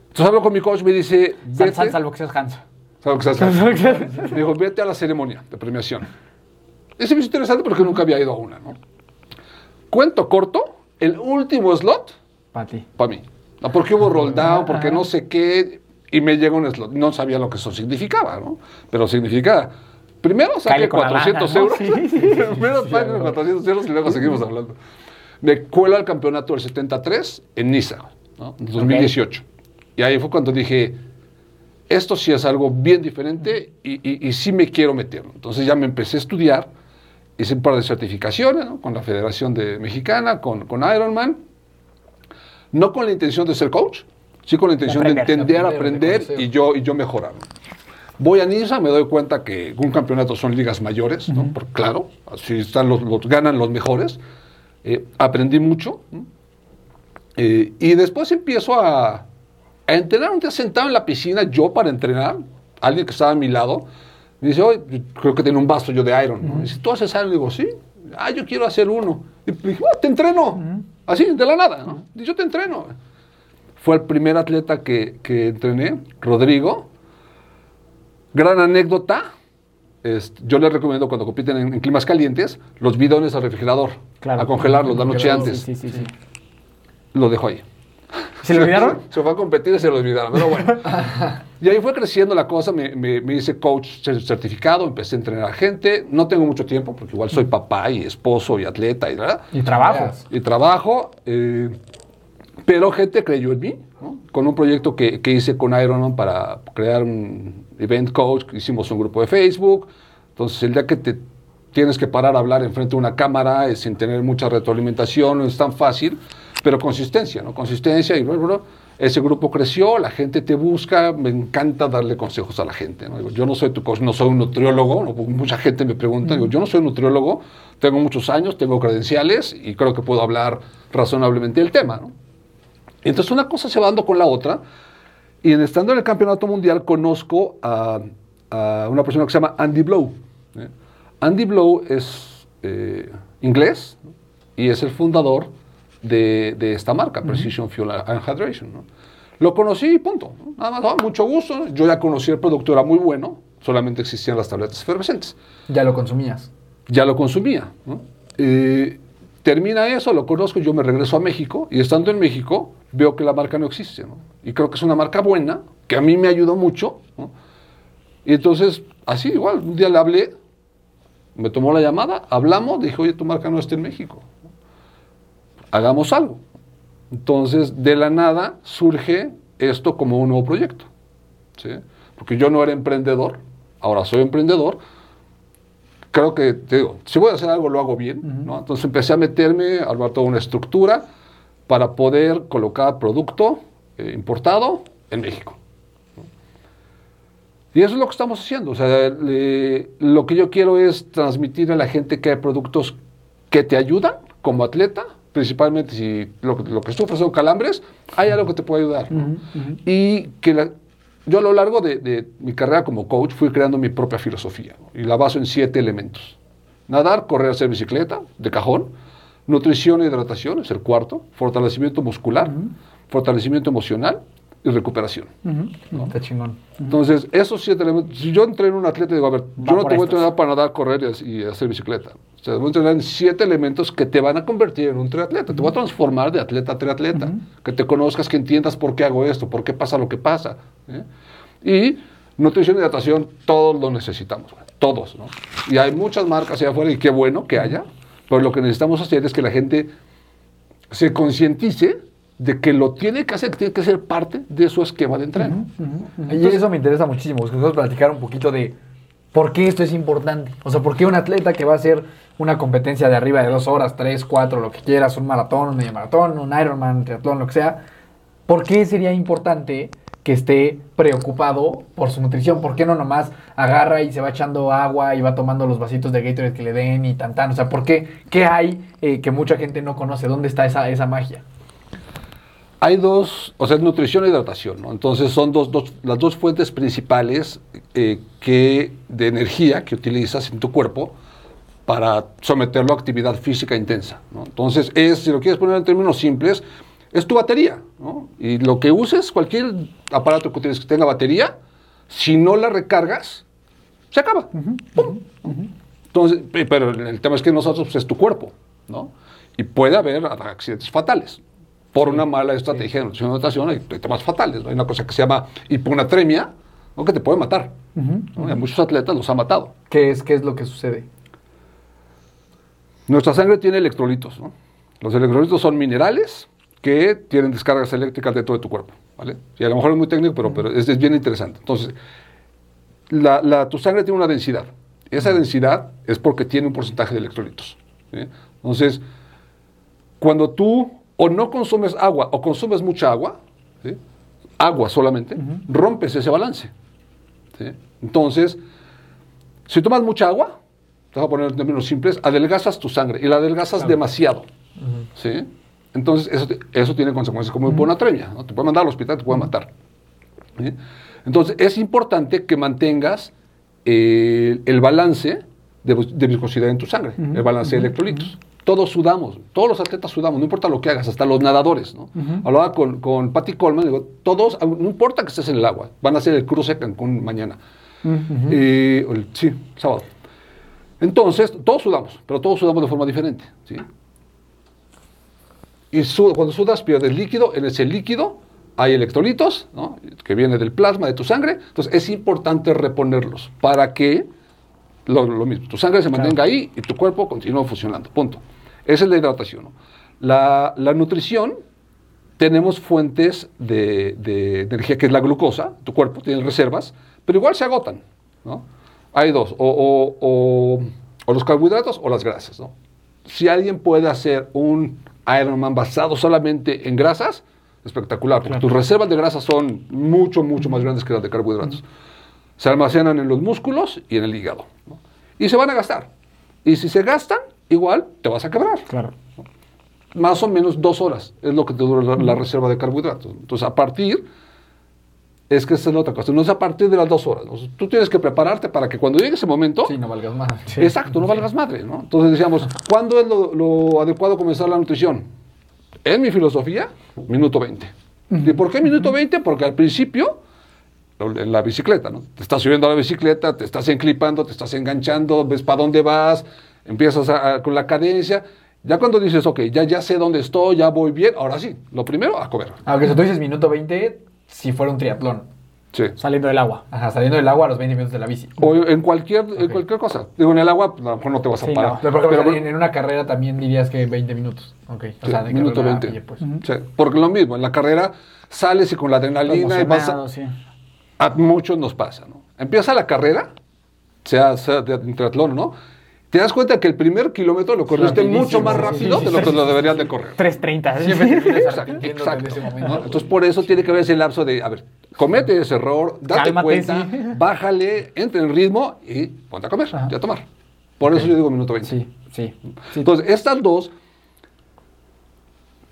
Entonces hablo con mi coach, me dice, vete, sal, salvo que seas Hans. Salvo que seas- me (laughs) dijo, vete a la ceremonia de premiación. Ese me hizo interesante porque nunca había ido a una, ¿no? Cuento corto, el último slot Para ti. para mí. No, porque hubo roll down, porque no sé qué, y me llegó un slot. No sabía lo que eso significaba, ¿no? Pero significa, primero saqué Cáele con la 400 lana, ¿no? euros, (laughs) Sí, sí, sí. primero saqué 400 euros y luego seguimos hablando. Me cuelo al campeonato del 73 en Niza, ¿no? En 2018. Y ahí fue cuando dije, esto sí es algo bien diferente y, y- y sí me quiero meter. Entonces ya me empecé a estudiar, hice un par de certificaciones ¿no? con la Federación de Mexicana, con, con Ironman, no con la intención de ser coach, sí con la intención de, aprender, de entender, aprender, y yo, y yo mejorar. Voy a Niza, me doy cuenta que un campeonato son ligas mayores, ¿no? Por- claro, así están los, los- ganan los mejores. Eh, aprendí mucho. ¿no? Eh, y después empiezo a, a entrenar un día sentado en la piscina, yo para entrenar, alguien que estaba a mi lado, me dice, oye, creo que tiene un vaso yo de Iron. ¿no? Dice, ¿tú haces? Le digo, sí. Ah, yo quiero hacer uno. Y dije, "Ah, te entreno. Así, de la nada. ¿no? Yo te entreno. Fue el primer atleta que, que entrené, Rodrigo. Gran anécdota. Este, yo les recomiendo cuando compiten en, en climas calientes, los bidones al refrigerador, Claro. a congelarlos la noche antes. Sí, sí, sí. Lo dejo ahí. ¿Se lo olvidaron? (laughs) Se fue a competir y se lo olvidaron, pero bueno. (laughs) y ahí fue creciendo la cosa, me, me- me hice coach cer- certificado, empecé a entrenar a gente. No tengo mucho tiempo porque igual soy papá y esposo y atleta y ¿verdad? Y trabajo. y trabajo. eh, pero gente creyó en mí, ¿no? con un proyecto que, que hice con Ironman para crear un event coach, hicimos un grupo de Facebook. Entonces, el día que te tienes que parar a hablar enfrente de una cámara eh, sin tener mucha retroalimentación, no es tan fácil, pero consistencia, ¿no? Consistencia y bueno, bueno, ese grupo creció, la gente te busca, me encanta darle consejos a la gente. ¿no? Yo no soy tu coach, no soy un nutriólogo, mucha gente me pregunta, digo, yo no soy un nutriólogo, tengo muchos años, tengo credenciales y creo que puedo hablar razonablemente del tema. ¿no? Entonces una cosa se va dando con la otra y en estando en el campeonato mundial conozco a, a una persona que se llama Andy Blow. ¿eh? Andy Blow es eh, inglés y es el fundador de, de esta marca, Precision Fuel and Hydration. ¿no? Lo conocí y punto. ¿no? Nada más, ah, mucho gusto. Yo ya conocí el producto, era muy bueno, solamente existían las tabletas efervescentes Ya lo consumías. ya lo consumía. ¿no? Eh, termina eso, lo conozco, yo me regreso a México y estando en México veo que la marca no existe. ¿no? Y creo que es una marca buena, que a mí me ayudó mucho, ¿no? Y entonces, así igual, un día le hablé, me tomó la llamada, hablamos, dije, oye, tu marca no está en México. Hagamos algo. Entonces, de la nada surge esto como un nuevo proyecto. ¿sí? Porque yo no era emprendedor, ahora soy emprendedor. Creo que, te digo, si voy a hacer algo, lo hago bien. ¿no? Entonces empecé a meterme, a armar toda una estructura para poder colocar producto eh, importado en México. Y eso es lo que estamos haciendo. O sea, le- lo que yo quiero es transmitir a la gente que hay productos que te ayudan como atleta, principalmente si lo, que- lo que sufres son calambres, hay algo que te puede ayudar. Y que la- yo a lo largo de, de mi carrera como coach fui creando mi propia filosofía ¿no? y la baso en siete elementos. Nadar, correr, hacer bicicleta, de cajón. Nutrición e hidratación, es el cuarto. Fortalecimiento muscular, fortalecimiento emocional y recuperación. Está chingón. Entonces, esos siete elementos, si yo entreno a un atleta y digo, a ver, yo no te voy a entrenar para nadar, correr y, y hacer bicicleta. O sea, te voy a entrenar en siete elementos que te van a convertir en un triatleta. Te voy a transformar de atleta a triatleta. Que te conozcas, que entiendas por qué hago esto, por qué pasa lo que pasa. ¿eh? Y nutrición y hidratación, todos lo necesitamos. güey, Todos, ¿no? Y hay muchas marcas allá afuera y qué bueno que haya. Pero lo que necesitamos hacer es que la gente se concientice de que lo tiene que hacer, que tiene que ser parte de su esquema de entreno. Y eso me interesa muchísimo, porque nosotros platicar un poquito de por qué esto es importante. O sea, por qué un atleta que va a hacer una competencia de arriba de dos horas, tres, cuatro, lo que quieras, un maratón, un medio maratón, un Ironman, un triatlón, lo que sea, ¿por qué sería importante que esté preocupado por su nutrición? ¿Por qué no nomás agarra y se va echando agua y va tomando los vasitos de Gatorade que le den y tan tan? O sea, ¿por qué? ¿Qué hay eh, que mucha gente no conoce? ¿Dónde está esa, esa magia? Hay dos, o sea, es nutrición e hidratación, ¿no? Entonces son dos, dos- las dos fuentes principales eh, que, de energía que utilizas en tu cuerpo para someterlo a actividad física intensa, ¿no? Entonces es, si lo quieres poner en términos simples, es tu batería, ¿no? Y lo que uses, cualquier aparato que tienes que tenga batería, si no la recargas, se acaba. ¡Pum! Entonces, pe- pero el tema es que nosotros pues, es tu cuerpo, ¿no? Y puede haber accidentes fatales por una mala estrategia de nutrición y hidratación, hay, hay temas fatales. ¿no? Hay una cosa que se llama hiponatremia, ¿no? que te puede matar. ¿no? Y a muchos atletas los ha matado. ¿Qué es, qué es lo que sucede? Nuestra sangre tiene electrolitos. ¿no? Los electrolitos son minerales que tienen descargas eléctricas dentro de tu cuerpo. ¿vale? Y a lo mejor es muy técnico, pero, pero es, es bien interesante. Entonces, la, la- tu sangre tiene una densidad. Esa densidad es porque tiene un porcentaje de electrolitos. ¿sí? Entonces, cuando tú o no consumes agua o consumes mucha agua, ¿sí? agua solamente, rompes ese balance. ¿sí? Entonces, si tomas mucha agua, te voy a poner en términos simples, adelgazas tu sangre y la adelgazas demasiado. ¿sí? Entonces, eso, eso tiene consecuencias como hiponatremia. ¿no? Te puede mandar al hospital, te puede matar. ¿sí? Entonces, es importante que mantengas el balance de viscosidad en tu sangre, el balance de electrolitos. Todos sudamos, todos los atletas sudamos, no importa lo que hagas, hasta los nadadores. ¿no? Hablaba con, con Patty Coleman, digo, todos, no importa que estés en el agua, van a hacer el cruce Cancún mañana. Eh, el- sí, sábado. Entonces, todos sudamos, pero todos sudamos de forma diferente. ¿sí? Y su- cuando sudas pierdes líquido, en ese líquido hay electrolitos, ¿no? que viene del plasma de tu sangre, entonces es importante reponerlos para que lo, lo mismo, tu sangre se mantenga ahí y tu cuerpo continúe funcionando, punto. Esa es la hidratación. ¿no? La, la nutrición, tenemos fuentes de, de energía que es la glucosa, tu cuerpo tiene reservas, pero igual se agotan. ¿no? Hay dos, o, o- o- o los carbohidratos o las grasas. ¿no? Si alguien puede hacer un Ironman basado solamente en grasas, espectacular, porque tus reservas de grasas son mucho, mucho más grandes que las de carbohidratos. Se almacenan en los músculos y en el hígado. ¿no? Y se van a gastar. Y si se gastan, igual te vas a quebrar. Claro. Más o menos dos horas es lo que te dura la, la reserva de carbohidratos. Entonces, a partir, es que esa es la otra cosa, no es a partir de las dos horas. O sea, tú tienes que prepararte para que cuando llegue ese momento, Sí, no valgas más. exacto, no valgas madre. ¿no? Entonces decíamos, ¿cuándo es lo, lo adecuado comenzar la nutrición? En mi filosofía, minuto 20. ¿Y por qué minuto 20? Porque al principio, la bicicleta, ¿no? Te estás subiendo a la bicicleta, te estás enclipando, te estás enganchando, ves para dónde vas, empiezas a- a- con la cadencia. Ya cuando dices, ok, ya, ya sé dónde estoy, ya voy bien, ahora sí, lo primero, a comer. Aunque si tú dices minuto 20, si fuera un triatlón. Sí. Saliendo del agua. Ajá, saliendo del agua a los 20 minutos de la bici. O en cualquier, en cualquier cosa. Digo, en el agua, a lo mejor no te vas a Sí, parar. no. Pero, por ejemplo, Pero, en, en una carrera también dirías que 20 minutos. Ok. O sí, sea, de minuto carrera a 20. pie, pues. Sí, porque lo mismo, en la carrera sales y con la adrenalina y vas a, sí. A muchos nos pasa, ¿no? Empieza la carrera, sea, sea de un triatlón, ¿no? Te das cuenta que el primer kilómetro lo corriste mucho más sí, rápido sí, de lo que lo deberías de correr. 3.30. Siempre Exacto, arrepintiéndote exacto, en ese momento. ¿no? Entonces, por eso tiene que haber ese lapso de, a ver, comete ese error, date Cálmate, cuenta, sí. (laughs) bájale, entra en ritmo y ponte a comer Ajá. y a tomar. Por eso yo digo minuto 20. Sí, sí. sí. Entonces, estas dos,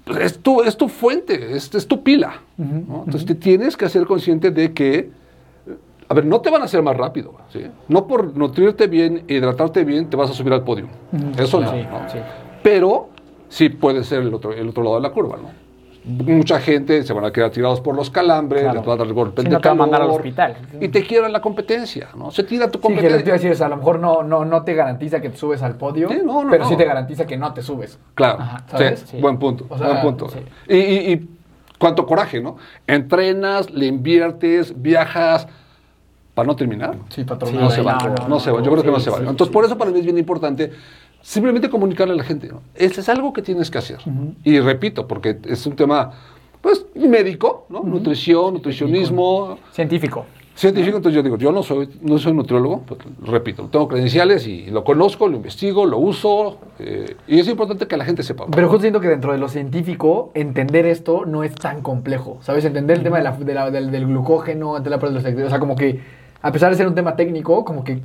pues, es, tu, es tu fuente, es, es tu pila. ¿no? Entonces, te tienes que hacer consciente de que, a ver, no te van a hacer más rápido. ¿sí? No por nutrirte bien, hidratarte bien, te vas a subir al podio. Eso no. Sí, ¿no? sí. Pero sí puede ser el otro, el otro lado de la curva, ¿no? Mucha gente se van a quedar tirados por los calambres, Claro. les va a dar golpes Sí, de no te va a mandar al calor, hospital. Y te quiebran la competencia, ¿no? Se tira tu Sí, que lo que competencia. a decir es, a lo mejor no, no, no te garantiza que te subes al podio, Sí, no, no, pero sí te garantiza que no te subes. Claro, Ajá, ¿sabes? sí, Sí. buen punto, O sea, buen punto. Y, y- y cuánto coraje, ¿no? Entrenas, le inviertes, viajas para no terminar. Sí, patrón. Sí, no se no, vale, no, no, no, se vale. Yo creo que no se vale. sí, Entonces, sí. por eso para mí es bien importante simplemente comunicarle a la gente. ¿no? Este es algo que tienes que hacer. Y repito, porque es un tema, pues, médico, ¿no? Nutrición, nutricionismo, Científico. científico. Entonces yo digo, yo no soy, no soy nutriólogo, pues, repito, tengo credenciales y lo conozco, lo investigo, lo uso. eh, y es importante que la gente sepa. Pero justo siento que dentro de lo científico, entender esto no es tan complejo. ¿Sabes? Entender el tema de la- de la- del, del glucógeno, entender la pérdida de los O sea, como que, a pesar de ser un tema técnico, como que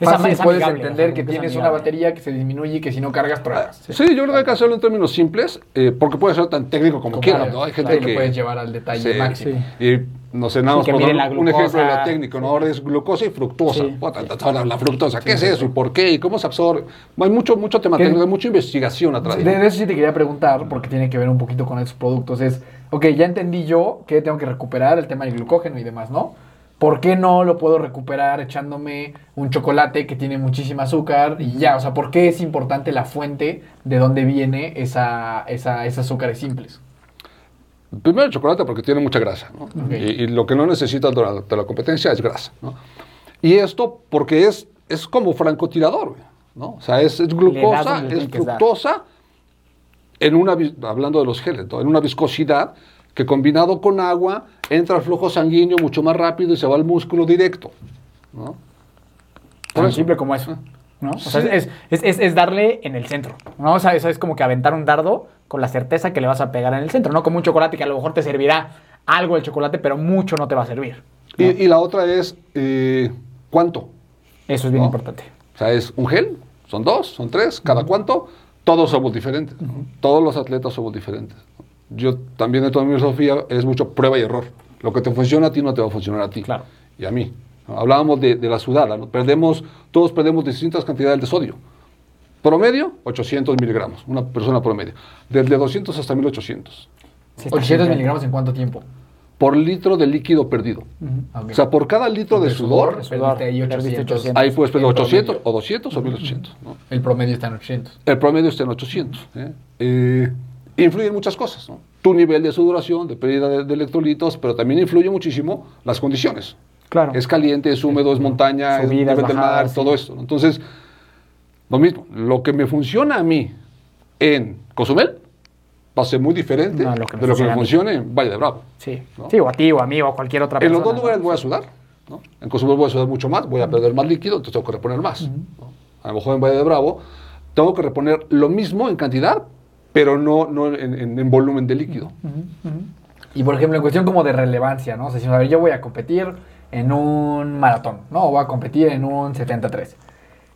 fácil es puedes amigable, entender que tienes una batería que se disminuye y que si no cargas, truenas. Sí, yo creo que hay que hacerlo en términos simples, eh, porque puede ser tan técnico como, Como quieras, ¿no? Hay gente claro, que... lo puedes llevar al detalle Sí, máximo. Y nos cenamos Sí, que por mide dar la un ejemplo de lo técnico, ¿no? Ahora es glucosa y fructosa. Sí. La, la fructosa, ¿qué es eso? ¿Y por qué? ¿Y cómo se absorbe? Hay mucho, mucho tema ¿Qué? técnico, hay mucha investigación atrás. De, de eso sí te quería preguntar, porque tiene que ver un poquito con esos productos. Es, ok, ya entendí yo que tengo que recuperar el tema del glucógeno y demás, ¿no? ¿Por qué no lo puedo recuperar echándome un chocolate que tiene muchísima azúcar y ya? O sea, ¿por qué es importante la fuente de dónde viene esa, esa, esos azúcares simples? Primero el chocolate porque tiene mucha grasa. Y, y lo que no necesitas de la, de la competencia es grasa, ¿no? Y esto porque es, es como francotirador, ¿no? O sea, es, es glucosa, es fructosa, en una, hablando de los geles, ¿no? en una viscosidad que combinado con agua entra al flujo sanguíneo mucho más rápido y se va al músculo directo, ¿no? Tan eso. simple como eso. ¿no? O sea, es, es, es- es darle en el centro. ¿no? O sea, eso es como que aventar un dardo con la certeza que le vas a pegar en el centro. No como un chocolate que a lo mejor te servirá algo el chocolate, pero mucho no te va a servir. Y, y la otra es, eh, ¿cuánto? Eso es bien ¿No? importante. O sea, es un gel, son dos, son tres, cada cuánto, todos somos diferentes. Todos los atletas somos diferentes. Yo también de toda mi filosofía es mucho prueba y error. Lo que te funciona a ti no te va a funcionar a ti. Claro. Y a mí. Hablábamos de, de la sudada, ¿no? Perdemos, todos perdemos distintas cantidades de sodio. Promedio, 800 miligramos, una persona promedio. Desde 200 hasta 1800. Sí, está 800 genial. miligramos en cuánto tiempo? Por litro de líquido perdido. O sea, por cada litro de De sudor, sudor, Perdiste ahí Perdiste 800. 800. ahí puedes perder en 800 promedio. o 200 o 1800. ¿no? El promedio está en 800. El promedio está en 800. ¿eh? Eh, influyen muchas cosas. ¿no? Tu nivel de sudoración, de pérdida de, de electrolitos, pero también influye muchísimo las condiciones. Claro. Es caliente, es húmedo, es montaña, es Subidas, nivel del mar, todo esto. ¿no? Entonces, lo mismo. Lo que me funciona a mí en Cozumel va a ser muy diferente No, lo de lo que me funcione en Valle de Bravo. Sí. ¿no? sí, o a ti, o a mí, o a cualquier otra En persona. los dos lugares voy a sudar. ¿no? En Cozumel voy a sudar mucho más, voy a perder más líquido, entonces tengo que reponer más. ¿no? A lo mejor en Valle de Bravo tengo que reponer lo mismo en cantidad, pero no, no en, en- en volumen de líquido. Y por ejemplo, en cuestión como de relevancia, ¿no? O sea, si, a ver, yo voy a competir en un maratón, ¿no? O voy a competir en un 73.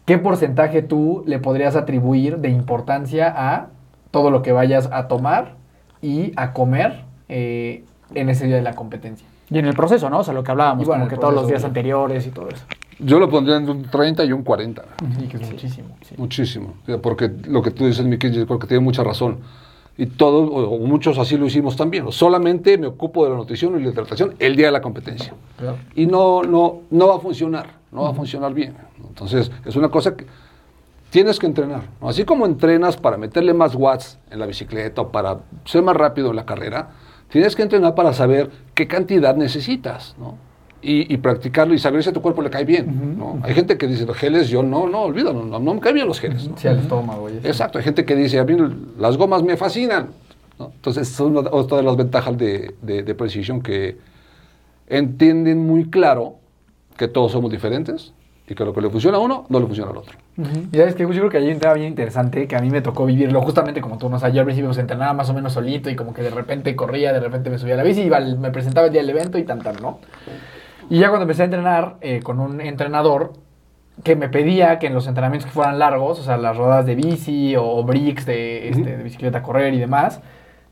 ¿Qué porcentaje tú le podrías atribuir de importancia a todo lo que vayas a tomar y a comer eh, en ese día de la competencia? Y en el proceso, ¿no? O sea, lo que hablábamos, bueno, como que todos los días anteriores y todo eso. Yo lo pondría en un 30 y un 40. Sí, que es muchísimo. Muchísimo. Porque lo que tú dices, Miki, yo creo que tiene mucha razón. Y todos, o muchos así lo hicimos también. Solamente me ocupo de la nutrición y la hidratación el día de la competencia. Claro. Y no, no, no va a funcionar, no va a funcionar bien. Entonces, es una cosa que tienes que entrenar. ¿no? Así como entrenas para meterle más watts en la bicicleta o para ser más rápido en la carrera, tienes que entrenar para saber qué cantidad necesitas. ¿no? Y, y practicarlo y saber si a tu cuerpo le cae bien. ¿no? Hay gente que dice, los geles, yo no, no, olvídalo, no, no me caen bien los geles. ¿no? Sí, al estómago. y eso. Exacto, hay gente que dice, a mí las gomas me fascinan. ¿no? Entonces, es una, otra de las ventajas de, de, de Precision que entienden muy claro que todos somos diferentes y que lo que le funciona a uno no le funciona al otro. Y sabes que yo creo que hay un tema bien interesante que a mí me tocó vivirlo justamente como tú, ¿no? O sea, yo al principio pues, entrenaba más o menos solito y como que de repente corría, de repente me subía a la bici, al- me presentaba el día del evento y tan tan, ¿no? Y ya cuando empecé a entrenar eh, con un entrenador que me pedía que en los entrenamientos que fueran largos, o sea, las rodadas de bici o, bricks de, este, de bicicleta a correr y demás,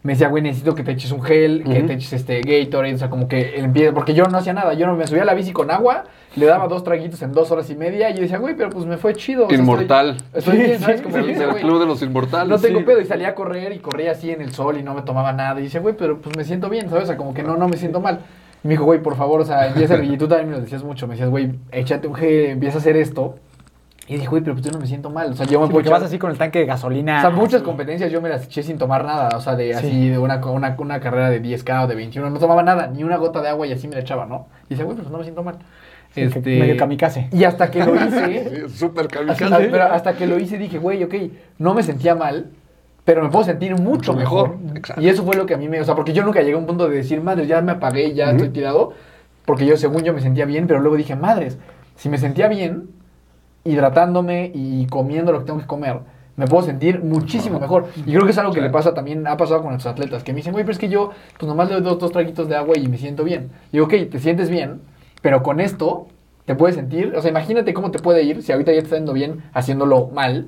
me decía, güey, necesito que te eches un gel, que te eches este Gatorade, o sea, como que empiece, porque yo no hacía nada, yo no me subía a la bici con agua, le daba dos traguitos en dos horas y media y yo decía, güey, pero pues me fue chido. o sea, estoy- Inmortal. Estoy, Sí, bien, Como sí. dice, el güey, club de los inmortales. no tengo Sí. pedo y salía a correr y corría así en el sol y no me tomaba nada. Y dice, güey, pero pues me siento bien, ¿sabes? O sea, como que no, no me siento mal. Y me dijo, güey, por favor, o sea, empieza, y tú también me lo decías mucho, me decías, güey, échate un gel, empieza a hacer esto. Y dije, güey, pero pues yo no me siento mal. O sea, yo me Sí, puedo echar- vas así con el tanque de gasolina. o sea, muchas así. competencias yo me las eché sin tomar nada. O sea, de así, Sí. de una, una, una carrera de 10K o de 21. No tomaba nada, ni una gota de agua y así me la echaba, ¿no? Y dice, güey, pues no me siento mal. Sí, que medio kamikaze. Y hasta que lo hice, (laughs) Sí, Súper hasta, kamikaze. pero hasta que lo hice dije, güey, ok, no me sentía mal, pero me puedo sentir mucho Mucho mejor. Y eso fue lo que a mí me... O sea, porque yo nunca llegué a un punto de decir, madre, ya me apagué, ya estoy tirado. Porque yo, según yo, me sentía bien, pero luego dije, madres, si me sentía bien, hidratándome y comiendo lo que tengo que comer, me puedo sentir muchísimo mejor. Y creo que es algo que Sí. le pasa también, ha pasado con nuestros atletas, que me dicen, güey, pero es que yo, pues nomás le doy dos, dos traguitos de agua y me siento bien. Y digo, ok, te sientes bien, pero con esto te puedes sentir, o sea, imagínate cómo te puede ir si ahorita ya te está yendo bien haciéndolo mal.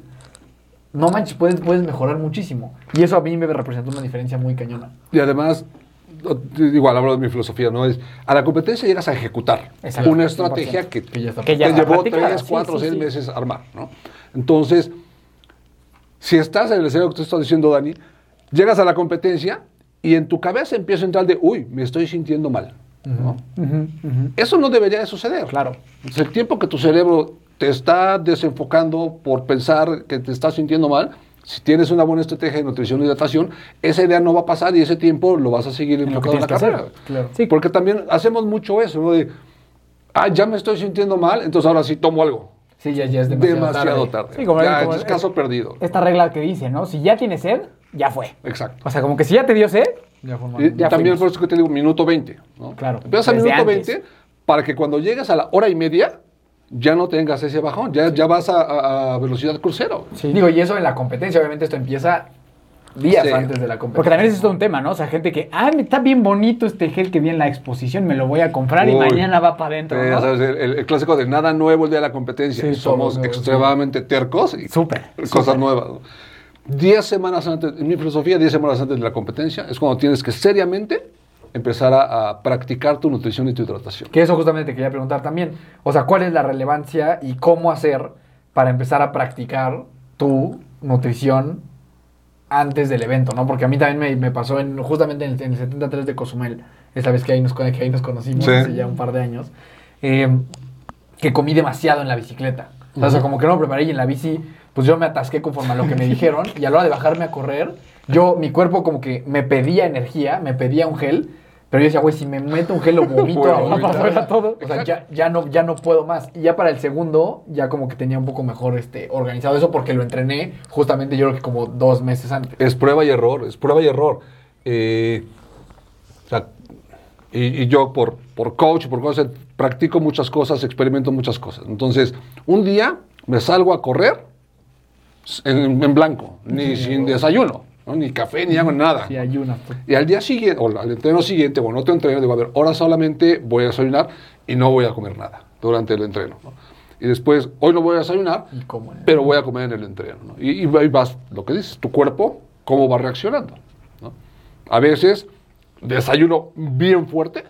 No manches, puedes, puedes mejorar muchísimo. Y eso a mí me representó una diferencia muy cañona. Y además, igual hablo de mi filosofía, ¿no? Es, a la competencia llegas a ejecutar Exacto, una 100%. estrategia que, Que ya está. Que ya te llevó tres, sí, cuatro, sí, seis sí. meses armar, ¿no? Entonces, si estás en el escenario que tú estás diciendo, Dani, llegas a la competencia y en tu cabeza empieza a entrar de, uy, me estoy sintiendo mal, ¿no? Eso no debería de suceder. Claro. Entonces, el tiempo que tu cerebro te está desenfocando por pensar que te estás sintiendo mal, si tienes una buena estrategia de nutrición y hidratación, esa idea no va a pasar y ese tiempo lo vas a seguir En lo que enfocado en la tienes que carrera. hacer. Claro. Sí, Porque también hacemos mucho eso, ¿no? De, ah, ya me estoy sintiendo mal, entonces ahora sí tomo algo. Sí, ya, ya es demasiado, Demasiado, tarde. tarde. Sí, como- ya, como- es caso perdido. esta regla que dice, ¿no? Si ya tienes sed, ya fue. Exacto. O sea, como que si ya te dio sed, Ya fue mal. y ya también fuimos. por eso que te digo minuto 20. ¿no? Claro, Empiezas al minuto antes. 20 para que cuando llegues a la hora y media ya no tengas ese bajón, ya, ya vas a, a- a velocidad crucero. Sí. Digo, y eso en la competencia, obviamente esto empieza días Sí. antes de la competencia. Porque también es todo un tema, ¿no? O sea, gente que, ah, está bien bonito este gel que vi en la exposición, me lo voy a comprar y mañana va para adentro. Eh, ¿no? ya sabes, el, clásico de nada nuevo el día de la competencia. Sí, Somos nuevo, extremadamente tercos y Súper. cosas nuevas. Diez semanas antes, en mi filosofía, diez semanas antes de la competencia es cuando tienes que seriamente empezar a, a practicar tu nutrición y tu hidratación. Que eso justamente te quería preguntar también. O sea, ¿cuál es la relevancia y cómo hacer para empezar a practicar tu nutrición antes del evento, ¿no? Porque a mí también me, me pasó en, justamente en el, en el 73 de Cozumel, esa vez que ahí nos, que ahí nos conocimos Sí. hace ya un par de años, eh, que comí demasiado en la bicicleta. O sea, o sea, como que no me preparé y en la bici, pues yo me atasqué conforme a lo que me dijeron y a la hora de bajarme a correr, yo, mi cuerpo como que me pedía energía, me pedía un gel, pero yo decía, güey, si me meto un gel lo vomito Voy a para afuera todo. O sea, ya, ya, no, ya no puedo más. Y ya para el segundo, ya como que tenía un poco mejor este, organizado eso porque lo entrené justamente yo creo que como dos meses antes. Es prueba y error, es prueba y error. Eh, o sea, y, y yo por, por coach, por cosas, practico muchas cosas, experimento muchas cosas. Entonces, un día me salgo a correr en, en blanco, ni sin desayuno, ¿no? ni café, ni hago nada. Sí, ayunas. tú. Y al día siguiente, o al entreno siguiente, o en otro entreno, digo, a ver, ahora solamente voy a desayunar y no voy a comer nada durante el entreno. ¿no? Y después, hoy no voy a desayunar, ¿Y pero voy a comer en el entreno. ¿no? Y, ahí vas, lo que dices, tu cuerpo, cómo va reaccionando. ¿no? A veces desayuno bien fuerte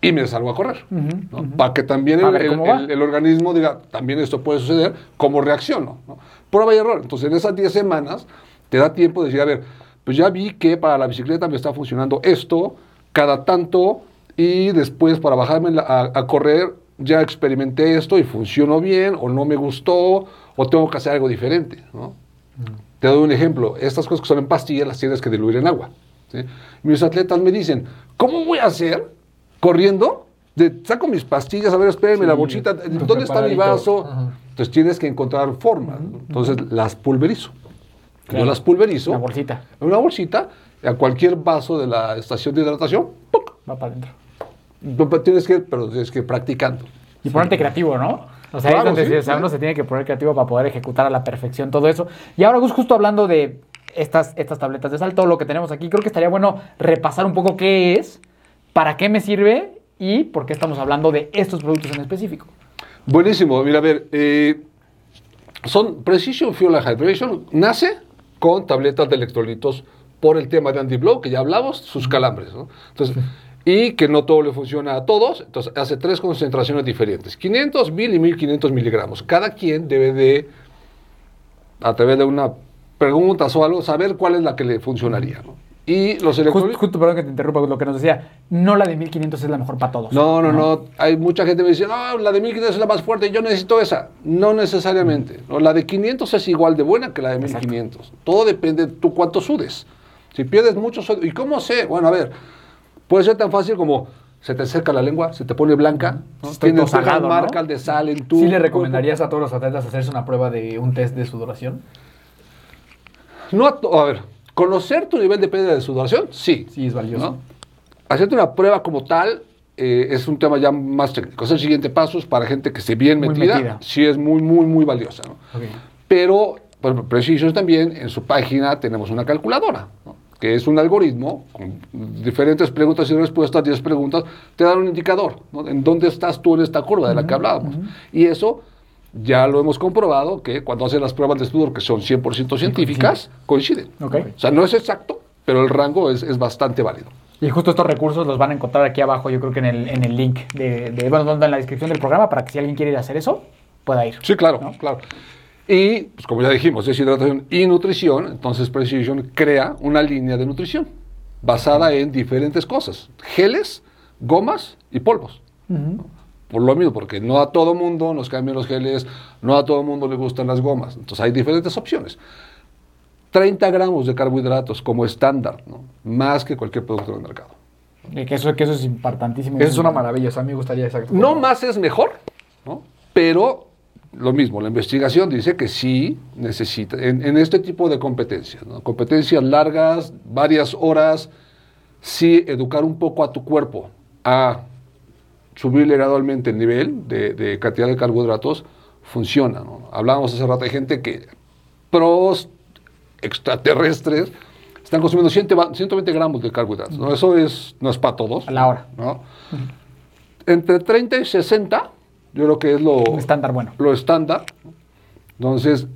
y me salgo a correr. ¿no? Para que también el, el- el- el organismo diga, también esto puede suceder, cómo reacciono. ¿no? Prueba y error. Entonces, en esas 10 semanas te da tiempo de decir, a ver, pues ya vi que para la bicicleta me está funcionando esto, cada tanto, y después para bajarme a, a correr ya experimenté esto y funcionó bien, o no me gustó, o tengo que hacer algo diferente. ¿no? Te doy un ejemplo. Estas cosas que son en pastillas las tienes que diluir en agua. ¿sí? Mis atletas me dicen, ¿cómo voy a hacer corriendo de, saco mis pastillas, a ver, espérenme, la bolsita, ¿dónde está mi vaso? Ajá. Entonces tienes que encontrar forma. ¿no? Entonces las pulverizo. Claro. Yo las pulverizo La bolsita. en una bolsita a cualquier vaso de la estación de hidratación. ¡puc! Va para adentro. No, Tienes que, pero tienes que ir practicando. Y ponerte creativo, ¿no? O sea, ahí es Claro, donde sí, sí, o sea, sí. uno se tiene que poner creativo para poder ejecutar a la perfección todo eso. Y ahora, Gus, justo hablando de estas, estas tabletas de salto, lo que tenemos aquí, creo que estaría bueno repasar un poco qué es, para qué me sirve y por qué estamos hablando de estos productos en específico. Buenísimo. Mira, a ver, eh, son Precision Fuel and Hydration, nace con tabletas de electrolitos por el tema de Andy Blow, que ya hablamos, sus calambres, ¿no? Entonces, y que no todo le funciona a todos, entonces hace tres concentraciones diferentes, 500, 1000 y 1500 miligramos. Cada quien debe de, a través de una pregunta o algo, saber cuál es la que le funcionaría, ¿no? Y los Justo, electrolitos... justo, perdón que te interrumpa, lo que nos decía, no la de 1500 es la mejor para todos. No, no, no, Hay mucha gente que me dice, no, la de 1500 es la más fuerte, yo necesito esa. No necesariamente. No, la de 500 es igual de buena que la de 1500. Todo depende de tú cuánto sudes. Si pierdes mucho sudo, ¿y cómo sé? Bueno, a ver, puede ser tan fácil como se te seca la lengua, se te pone blanca, ¿no? Tienes todo salado, ¿no? marcas de sal en tu ¿Sí le recomendarías a todos los atletas hacerse una prueba de un test de sudoración? No, a, a ver, conocer tu nivel de pérdida de sudoración, sí. Sí, es valioso. ¿no? Hacerte una prueba como tal eh, es un tema ya más técnico. Es el siguiente paso es para gente que esté bien metida, metida. sí es muy, muy, muy valiosa. Pero, por ejemplo, Precision también, en su página tenemos una calculadora, ¿no? que es un algoritmo con diferentes preguntas y respuestas, 10 preguntas, te dan un indicador, ¿no? En dónde estás tú en esta curva de la que hablábamos. Y eso ya lo hemos comprobado que cuando hacen las pruebas de estudio, que son 100% científicas, coinciden. O sea, no es exacto, pero el rango es, es bastante válido. Y justo estos recursos los van a encontrar aquí abajo, yo creo que en el, en el link de, de bueno, en la descripción del programa, para que si alguien quiere ir a hacer eso, pueda ir. Sí, claro, claro. Y, pues, como ya dijimos, es hidratación y nutrición, entonces Precision crea una línea de nutrición basada en diferentes cosas, geles, gomas y polvos. Por lo mismo, porque no a todo mundo nos cambian los geles, no a todo mundo le gustan las gomas. Entonces hay diferentes opciones. 30 gramos de carbohidratos como estándar, ¿no? más que cualquier producto del mercado. Y que eso, que eso es importantísimo. Eso es una maravilla, o sea, a mí me gustaría exacto. No más es mejor, ¿no? pero lo mismo, la investigación dice que sí necesita, en, en este tipo de competencias, ¿no? competencias largas, varias horas, sí educar un poco a tu cuerpo a subirle gradualmente el nivel de, de cantidad de carbohidratos, funciona. ¿no? Hablábamos hace rato de gente que pros extraterrestres están consumiendo 100 va- 120 gramos de carbohidratos. ¿no? Eso es, no es para todos. A la hora. ¿no? Entre 30 y 60, yo creo que es lo, estándar bueno. lo estándar. Entonces,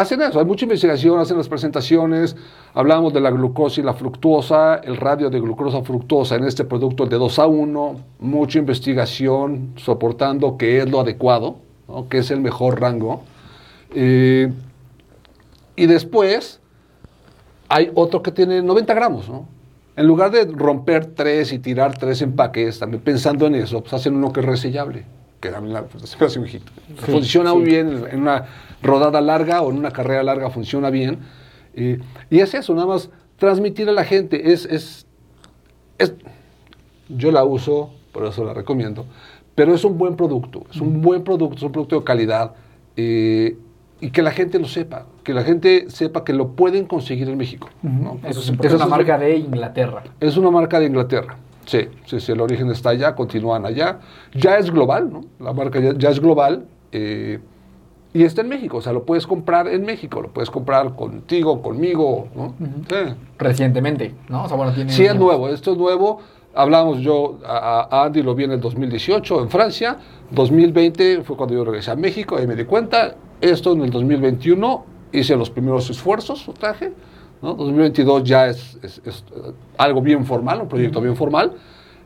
hacen eso, hay mucha investigación, hacen las presentaciones, hablamos de la glucosa y la fructuosa, el radio de glucosa fructosa en este producto de 2 a 1, mucha investigación soportando que es lo adecuado, ¿no? que es el mejor rango. Eh, y después hay otro que tiene 90 gramos, ¿no? En lugar de romper tres y tirar tres empaques, también pensando en eso, pues hacen uno que es resellable. Que también la, pues, se me hace un hijito. funciona muy bien en, en una rodada larga o en una carrera larga, funciona bien. Eh, y es eso, nada más transmitir a la gente. Es, es, es, yo la uso, por eso la recomiendo. Pero es un buen producto, es un buen producto, es un producto de calidad. eh, y que la gente lo sepa, que la gente sepa que lo pueden conseguir en México. ¿no? Eso es Es una marca de Inglaterra. Es una marca de Inglaterra. Sí, sí, sí, el origen está allá, continúan allá. Ya es global, ¿no? La marca ya, ya es global. eh, y está en México, o sea, lo puedes comprar en México, lo puedes comprar contigo, conmigo, ¿no? Sí. Recientemente, ¿no? O sea, bueno, tiene. Sí, es nuevo, esto es nuevo. Hablamos, yo a, a Andy lo vi en el 2018 en Francia, 2020 fue cuando yo regresé a México, ahí me di cuenta. Esto en el 2021 hice los primeros esfuerzos, lo traje. ¿no? 2022 ya es, es- es, eh, algo bien formal, un proyecto bien formal.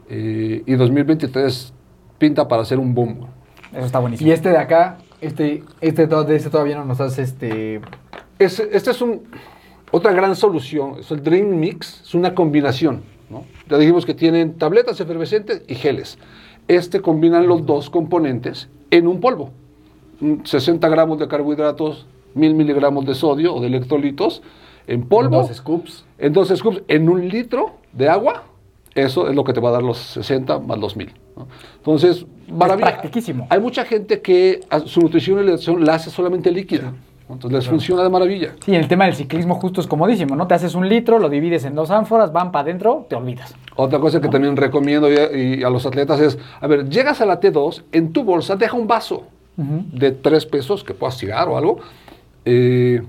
eh, y 2023 pinta para ser un boom. Eso está buenísimo. Y este de acá, este, este, este todavía no nos hace este. Es, esta es un, otra gran solución, es el Dream Mix, es una combinación. ¿no? Ya dijimos que tienen tabletas efervescentes y geles. Este combinan los dos componentes en un polvo. Mm, 60 gramos de carbohidratos, 1000 miligramos de sodio o de electrolitos en polvo. Dos scoops. en dos scoops, en un litro de agua. Eso es lo que te va a dar los 60 más los 1000. ¿No? Entonces, maravilla. Hay mucha gente que su nutrición y alimentación la hace solamente líquida. Entonces les funciona de maravilla. Sí, el tema del ciclismo justo es comodísimo, ¿no? Te haces un litro, lo divides en dos ánforas, van para adentro, te olvidas. Otra cosa que también recomiendo y, y a los atletas es, a ver, llegas a la T2, en tu bolsa deja un vaso de tres pesos que puedas tirar o algo, eh,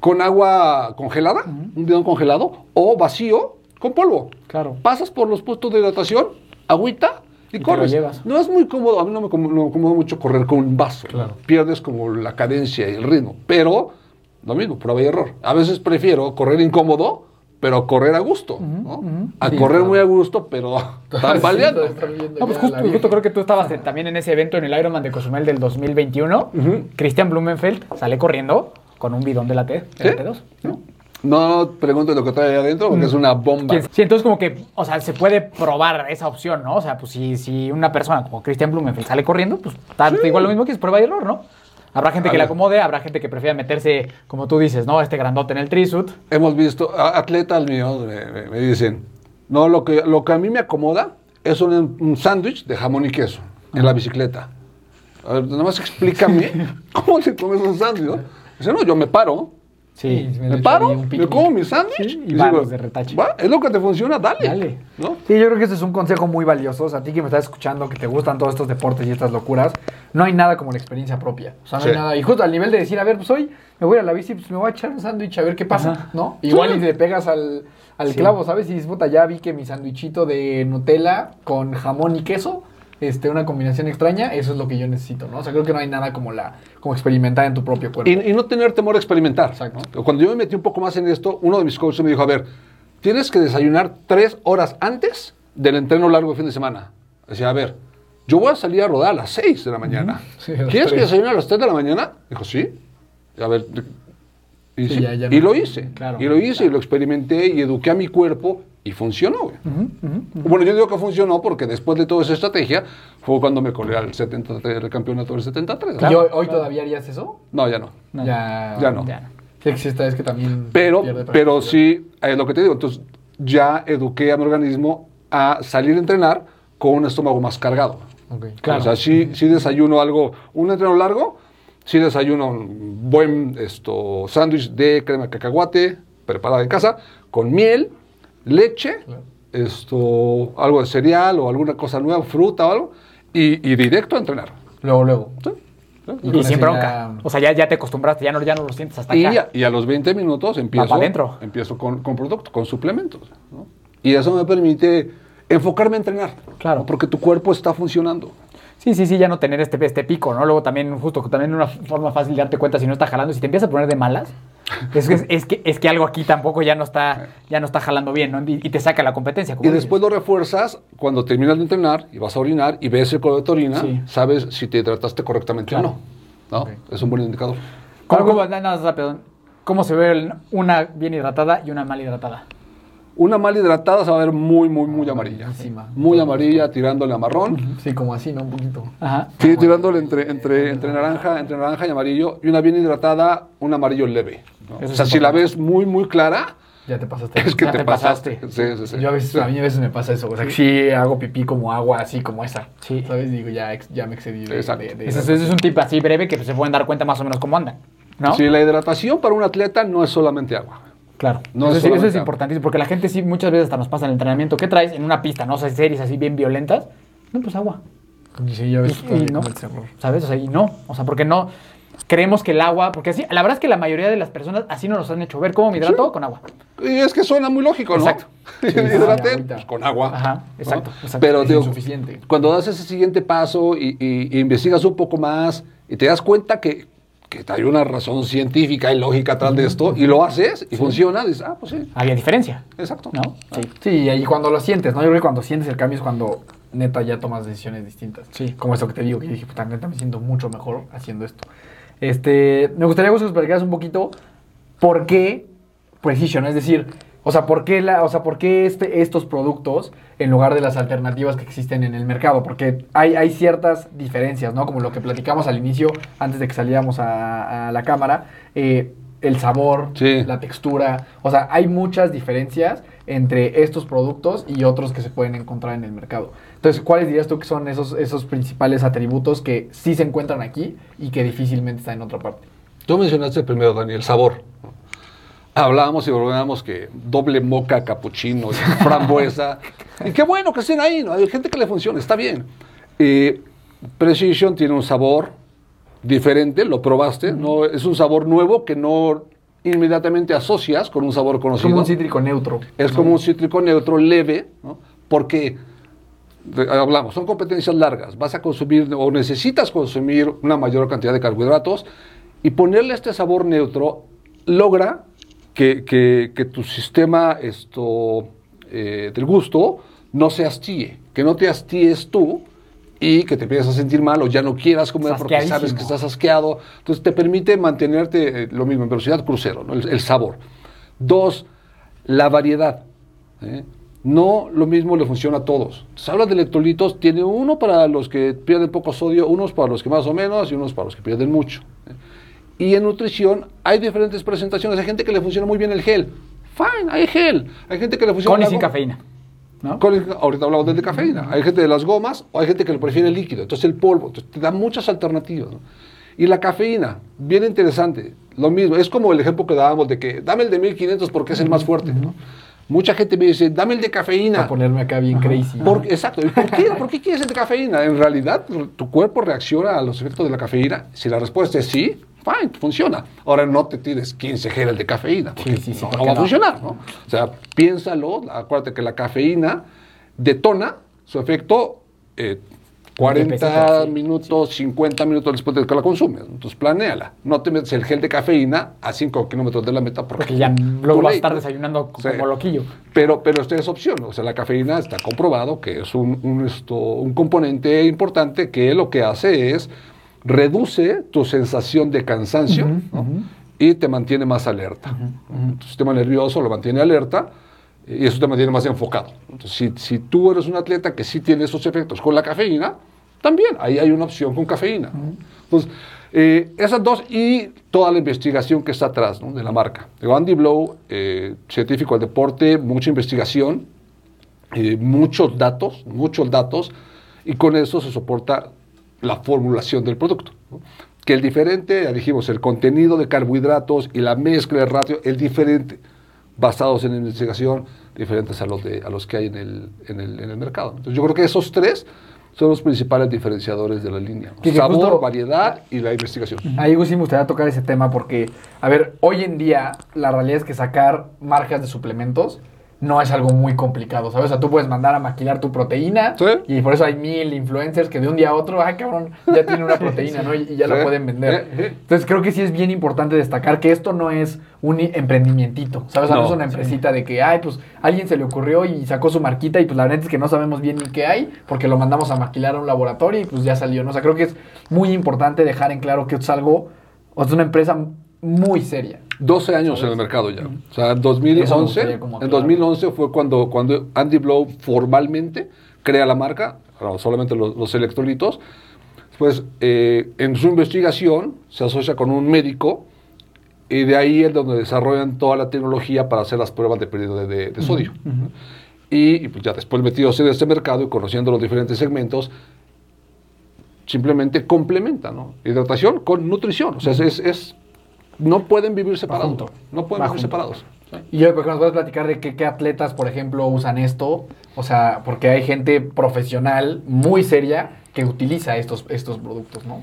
con agua congelada, un bidón congelado, o vacío con polvo. Claro. Pasas por los puestos de hidratación, agüita y, te corres. lo llevas. No es muy cómodo, a mí no me, como- no me acomoda mucho correr con un vaso. Pierdes como la cadencia y el ritmo, pero lo mismo, prueba y error. A veces prefiero correr incómodo, pero correr a gusto, ¿no? A Sí, correr claro. muy a gusto, pero (laughs) (laughs) No, pues justo, creo que tú estabas también en ese evento en el Ironman de Cozumel del 2021. Christian Blumenfeld sale corriendo con un bidón de la T, ¿Sí? T2. ¿no? No preguntes lo que trae ahí adentro, porque es una bomba. Sí, sí, entonces como que, o sea, se puede probar esa opción, ¿no? O sea, pues si, si una persona como Christian Blumenfeld sale corriendo, pues está igual lo mismo que es prueba y error, ¿no? Habrá gente que le acomode, habrá gente que prefiera meterse, como tú dices, ¿no? Este grandote en el trisuit. Hemos visto, atletas míos me, me- me dicen, no, lo que, lo que a mí me acomoda es un, un sándwich de jamón y queso en la bicicleta. A ver, nada más explícame (laughs) cómo te comes un sándwich. Dice, no, yo me paro, Sí. Me paro, un me como mi sándwich Sí, y digo, vamos de retache. "Va, es lo que te funciona, dale. Dale. ¿no? Sí, yo creo que ese es un consejo muy valioso. O sea, a ti que me estás escuchando, que te gustan todos estos deportes y estas locuras, no hay nada como la experiencia propia. O sea, no hay nada. Y justo al nivel de decir, a ver, pues hoy me voy a la bici, pues me voy a echar un sándwich a ver qué pasa, Ajá. ¿no? Igual y te pegas al, al clavo, ¿sabes? Y dices, puta, ya vi que mi sándwichito de Nutella con jamón y queso, este, una combinación extraña, eso es lo que yo necesito, ¿no? O sea, creo que no hay nada como la, como experimentar en tu propio cuerpo. Y, y no tener temor a experimentar. Exacto. ¿no? Cuando yo me metí un poco más en esto, uno de mis coaches me dijo, a ver, tienes que desayunar tres horas antes del entreno largo de fin de semana. Decía, a ver, yo voy a salir a rodar a las seis de la mañana. Sí, ¿Quieres que desayune a las tres de la mañana? Dijo, sí. A ver, y, Sí, sí. ya- ya y no- lo hice. claro, y lo hice y lo experimenté y eduqué a mi cuerpo y funcionó. güey. Ujú, ujú. Bueno, yo digo que funcionó porque después de toda esa estrategia fue cuando me colé al 73, el campeonato del 73. ¿Y hoy, hoy todavía harías eso? No, ya no. No. Ya, Ya no. Ya no. Sí, existe, es que también. Pero, pero sí, es lo que te digo. Entonces, ya eduqué a mi organismo a salir a entrenar con un estómago más cargado. Ok. Claro. O sea, sí, sí desayuno algo, un entreno largo, sí desayuno un buen esto, sándwich de crema de cacahuate preparada en casa, con miel, leche, esto, algo de cereal o alguna cosa nueva, fruta o algo, y, y directo a entrenar. Luego, luego. ¿Sí? Y, sin bronca. ya- O sea, ya, ya te acostumbraste, ya no, ya no lo sientes hasta Y, acá. a- y a los 20 minutos empiezo, empiezo con, con productos, con suplementos. ¿no? Y eso me permite enfocarme a entrenar. Claro. ¿no? Porque tu cuerpo está funcionando. Sí, sí, sí, ya no tener este, este pico, ¿no? Luego también, justo, también una forma fácil de darte cuenta si no está jalando, si te empiezas a poner de malas, (laughs) es que, es, que, es que algo aquí tampoco ya no está, ya no está jalando bien, ¿no? Y, y te saca la competencia. como Y dices. después lo refuerzas cuando terminas de entrenar y vas a orinar y ves el color de orina, Sí. sabes si te hidrataste correctamente Claro. o no. ¿no? Es un buen indicador. ¿Cómo, cómo- nada más rápido, ¿Cómo se ve el- una bien hidratada y una mal hidratada? Una mal hidratada se va a ver muy, muy, muy amarilla. Amarilísima. Muy amarilla, tirándole a marrón. Sí, como así, ¿no? Un poquito. Ajá. Sí, tirándole entre, entre, entre, naranja, entre naranja y amarillo. Y una bien hidratada, un amarillo leve. ¿no? O sea, si la ves muy, muy clara, Ya te pasaste. es que Ya te, te pasaste. pasaste. Sí, sí, sí. Yo a veces, a mí a veces me pasa eso. O sea, que sí hago pipí como agua, así como esa. Sí. ¿Sabes? Digo, ya, ya me excedí de, Exacto. de- de- Ese, es- ese es un tip así breve que pues, se pueden dar cuenta más o menos cómo andan, ¿no? Sí, la hidratación para un atleta no es solamente agua. Claro. No eso, es sí- eso es solamente- importantísimo, porque la gente sí muchas veces hasta nos pasa en el entrenamiento. ¿Qué traes en una pista, no? O sea, series así bien violentas. No, pues agua. Y sí, yo a veces Y- no. ¿Sabes? O sea, y no. O sea, porque no creemos que el agua, porque así, la verdad es que la mayoría de las personas así nos los han hecho ver. ¿Cómo me hidrato? Con agua. Y es que suena muy lógico, ¿no? Exacto. (laughs) Hidrate agüita. pues, con agua. Ajá, ¿no? exacto, exacto. Pero Es digo, insuficiente. cuando das ese siguiente paso y, y- y investigas un poco más y te das cuenta que, que hay una razón científica y lógica atrás de esto y lo haces y funciona, dices, ah, pues sí, Había diferencia, exacto. ¿no? Sí. Sí, y cuando lo sientes, ¿no? Yo creo que cuando sientes el cambio es cuando neta ya tomas decisiones distintas. Sí. Como eso que te digo, que dije, puta, neta me siento mucho mejor haciendo esto. Este, me gustaría Gus, que nos platicaras un poquito por qué Precision, es decir, o sea, por qué, la, o sea, por qué este, estos productos en lugar de las alternativas que existen en el mercado, porque hay, hay ciertas diferencias, ¿no? Como lo que platicamos al inicio, antes de que saliéramos a, a la cámara. Eh, el sabor, Sí. la textura. O sea, hay muchas diferencias entre estos productos y otros que se pueden encontrar en el mercado. Entonces, ¿cuáles dirías tú que son esos, esos principales atributos que sí se encuentran aquí y que difícilmente están en otra parte? Tú mencionaste primero, Dani, el sabor. Hablábamos y volvíamos que doble moca, capuchino, (laughs) frambuesa. y qué bueno que estén ahí, ¿no? Hay gente que le funciona, está bien. Eh, Precision tiene un sabor diferente, lo probaste, ¿no? Es un sabor nuevo que no inmediatamente asocias con un sabor Es conocido. como un cítrico neutro. Es como un cítrico neutro leve, ¿no? porque hablamos, son competencias largas. Vas a consumir o necesitas consumir una mayor cantidad de carbohidratos y ponerle este sabor neutro logra que, que- que tu sistema esto, eh, del gusto no se hastíe, que no te hastíes tú y que te empieces a sentir mal o ya no quieras comer porque sabes que estás asqueado. Entonces te permite mantenerte eh, lo mismo en velocidad crucero, ¿no? el, el sabor. Dos, la variedad. ¿eh? No lo mismo le funciona a todos. Se habla de electrolitos, tiene uno para los que pierden poco sodio, unos para los que más o menos y unos para los que pierden mucho. ¿eh? Y en nutrición hay diferentes presentaciones. Hay gente que le funciona muy bien el gel. Fine, hay gel. Hay gente que le funciona Con y sin cafeína. ¿no? con el- ahorita hablamos del de cafeína. Hay gente de las gomas o hay gente que lo prefiere líquido. Entonces el polvo. Entonces, te da muchas alternativas. ¿no? Y la cafeína, bien interesante. Lo mismo. Es como el ejemplo que dábamos de que dame el de 1500 porque es el más fuerte. ¿no? Mucha gente me dice, dame el de cafeína. Para ponerme acá bien crazy. Por- exacto. ¿Y por qué, ¿Por qué quieres el de cafeína? En realidad, tu cuerpo reacciona a los efectos de la cafeína. Si la respuesta es sí, fine, funciona. Ahora no te tires 15 geles de cafeína, porque Sí, sí, sí, no, ¿por no qué va a no? funcionar. ¿no? O sea, piénsalo, acuérdate que la cafeína detona su efecto eh, 40 Tiempecito, sí, minutos, 50 minutos después de que la consumes. Entonces, planéala. No te metes el gel de cafeína a 5 kilómetros de la meta porque, Porque ya luego vas a estar desayunando como loquillo. Pero, pero esta es opción. O sea, la cafeína está comprobado que es un, un, esto, un componente importante que lo que hace es reduce tu sensación de cansancio ¿no? y te mantiene más alerta. Tu sistema nervioso lo mantiene alerta y eso te mantiene más enfocado. Entonces, si, si tú eres un atleta que sí tiene esos efectos con la cafeína, también ahí hay una opción con cafeína. Entonces, eh, esas dos y toda la investigación que está atrás ¿no? de la marca. Andy Blow, eh, científico del deporte, mucha investigación, eh, muchos datos, muchos datos, y con eso se soporta la formulación del producto. ¿no? Que el diferente, ya dijimos, el contenido de carbohidratos y la mezcla de ratio, el diferente, basados en investigación, diferentes a los, de, a los que hay en el, en, el, en el mercado. Entonces yo creo que esos tres son los principales diferenciadores de la línea. Que- Sabor, justo- variedad y la investigación. Ahí sí me gustaría tocar ese tema porque, a ver, hoy en día la realidad es que sacar marcas de suplementos no es algo muy complicado, ¿sabes? O sea, tú puedes mandar a maquilar tu proteína Sí. y por eso hay mil influencers que de un día a otro, ay cabrón, ya tienen una (laughs) proteína, ¿no? Y, y ya Sí. la pueden vender. Entonces creo que sí es bien importante destacar que esto no es un emprendimientito, ¿sabes? No, No. es una empresita de que, ay, pues alguien se le ocurrió y sacó su marquita y pues la verdad es que no sabemos bien ni qué hay porque lo mandamos a maquilar a un laboratorio y pues ya salió, ¿no? O sea, creo que es muy importante dejar en claro que es algo, o sea, una empresa muy seria. 12 años en el mercado ya. O sea, en Eso me 2011, gustaría como en aclarar. 2011 fue cuando, cuando Andy Blow formalmente crea la marca, solamente los, los electrolitos. Después, eh, en su investigación, se asocia con un médico y de ahí es donde desarrollan toda la tecnología para hacer las pruebas de pérdida de, de- de sodio. Y, y, pues ya después metidos en este mercado y conociendo los diferentes segmentos, simplemente complementa, ¿no? Hidratación con nutrición. O sea, es, es- no pueden vivir separados. junto. No pueden vivir junto. separados. Y yo, porque nos puedes platicar de qué, qué atletas, por ejemplo, usan esto. O sea, porque hay gente profesional muy seria que utiliza estos, estos productos, ¿no?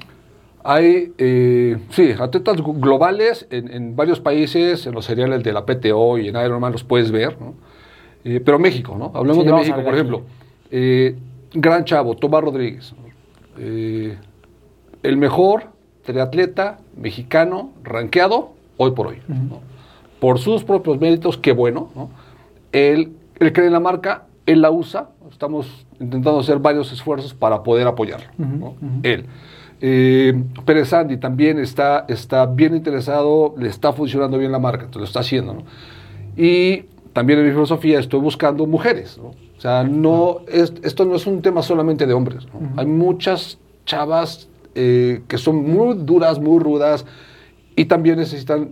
Hay, eh, sí, atletas globales en, en varios países, en los seriales de la PTO y en Ironman los puedes ver, ¿no? Eh, pero México, ¿no? Hablemos Sí, de México, por ejemplo. Eh, gran chavo, Tomás Rodríguez. el mejor triatleta mexicano rankeado hoy por hoy. ¿no? Por sus propios méritos, qué bueno. ¿no? Él, él cree en la marca, él la usa. Estamos intentando hacer varios esfuerzos para poder apoyarlo. ¿no? Él. Eh, Pérez Andy también está, está bien interesado, le está funcionando bien la marca, entonces lo está haciendo. ¿no? Y también en mi filosofía estoy buscando mujeres. ¿no? O sea, no, es- esto no es un tema solamente de hombres. ¿no? Hay muchas chavas eh, que son muy duras, muy rudas y también necesitan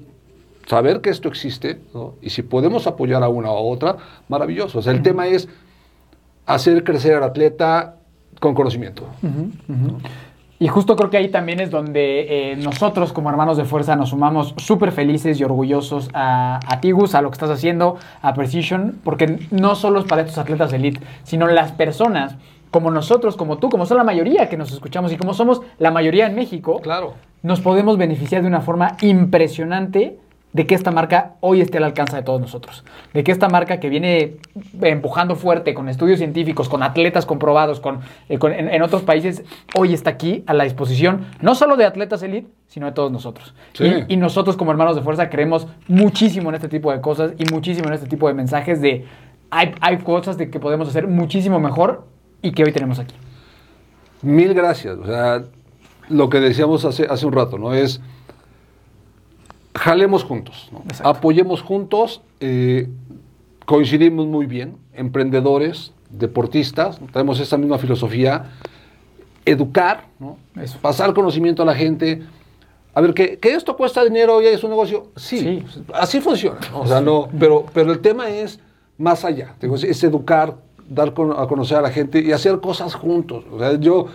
saber que esto existe, ¿no? y si podemos apoyar a una u otra, maravilloso. O sea, el tema es hacer crecer al atleta con conocimiento. Y justo creo que ahí también es donde eh, nosotros como hermanos de fuerza nos sumamos súper felices y orgullosos a, a Tigus, a lo que estás haciendo, a Precision, porque no solo es para estos atletas de elite, sino las personas como nosotros, como tú, como son la mayoría que nos escuchamos y como somos la mayoría en México, Claro. nos podemos beneficiar de una forma impresionante de que esta marca hoy esté al alcance de todos nosotros. De que esta marca que viene empujando fuerte con estudios científicos, con atletas comprobados, con, eh, con- en, en otros países, hoy está aquí a la disposición, no solo de atletas elite, sino de todos nosotros. Sí. Y, y nosotros como hermanos de fuerza creemos muchísimo en este tipo de cosas y muchísimo en este tipo de mensajes de hay, hay cosas de que podemos hacer muchísimo mejor y que hoy tenemos aquí. Mil gracias. O sea, lo que decíamos hace, hace un rato, ¿no? Es jalemos juntos, ¿no? Apoyemos juntos, eh, coincidimos muy bien, emprendedores, deportistas, tenemos esa misma filosofía, educar, ¿no? Eso. pasar conocimiento a la gente. A ver, que, que esto cuesta dinero y es un negocio, sí, Sí. así funciona. ¿no? O sea, no, pero, pero el tema es más allá, es educar, dar a conocer a la gente y hacer cosas juntos. O sea, yo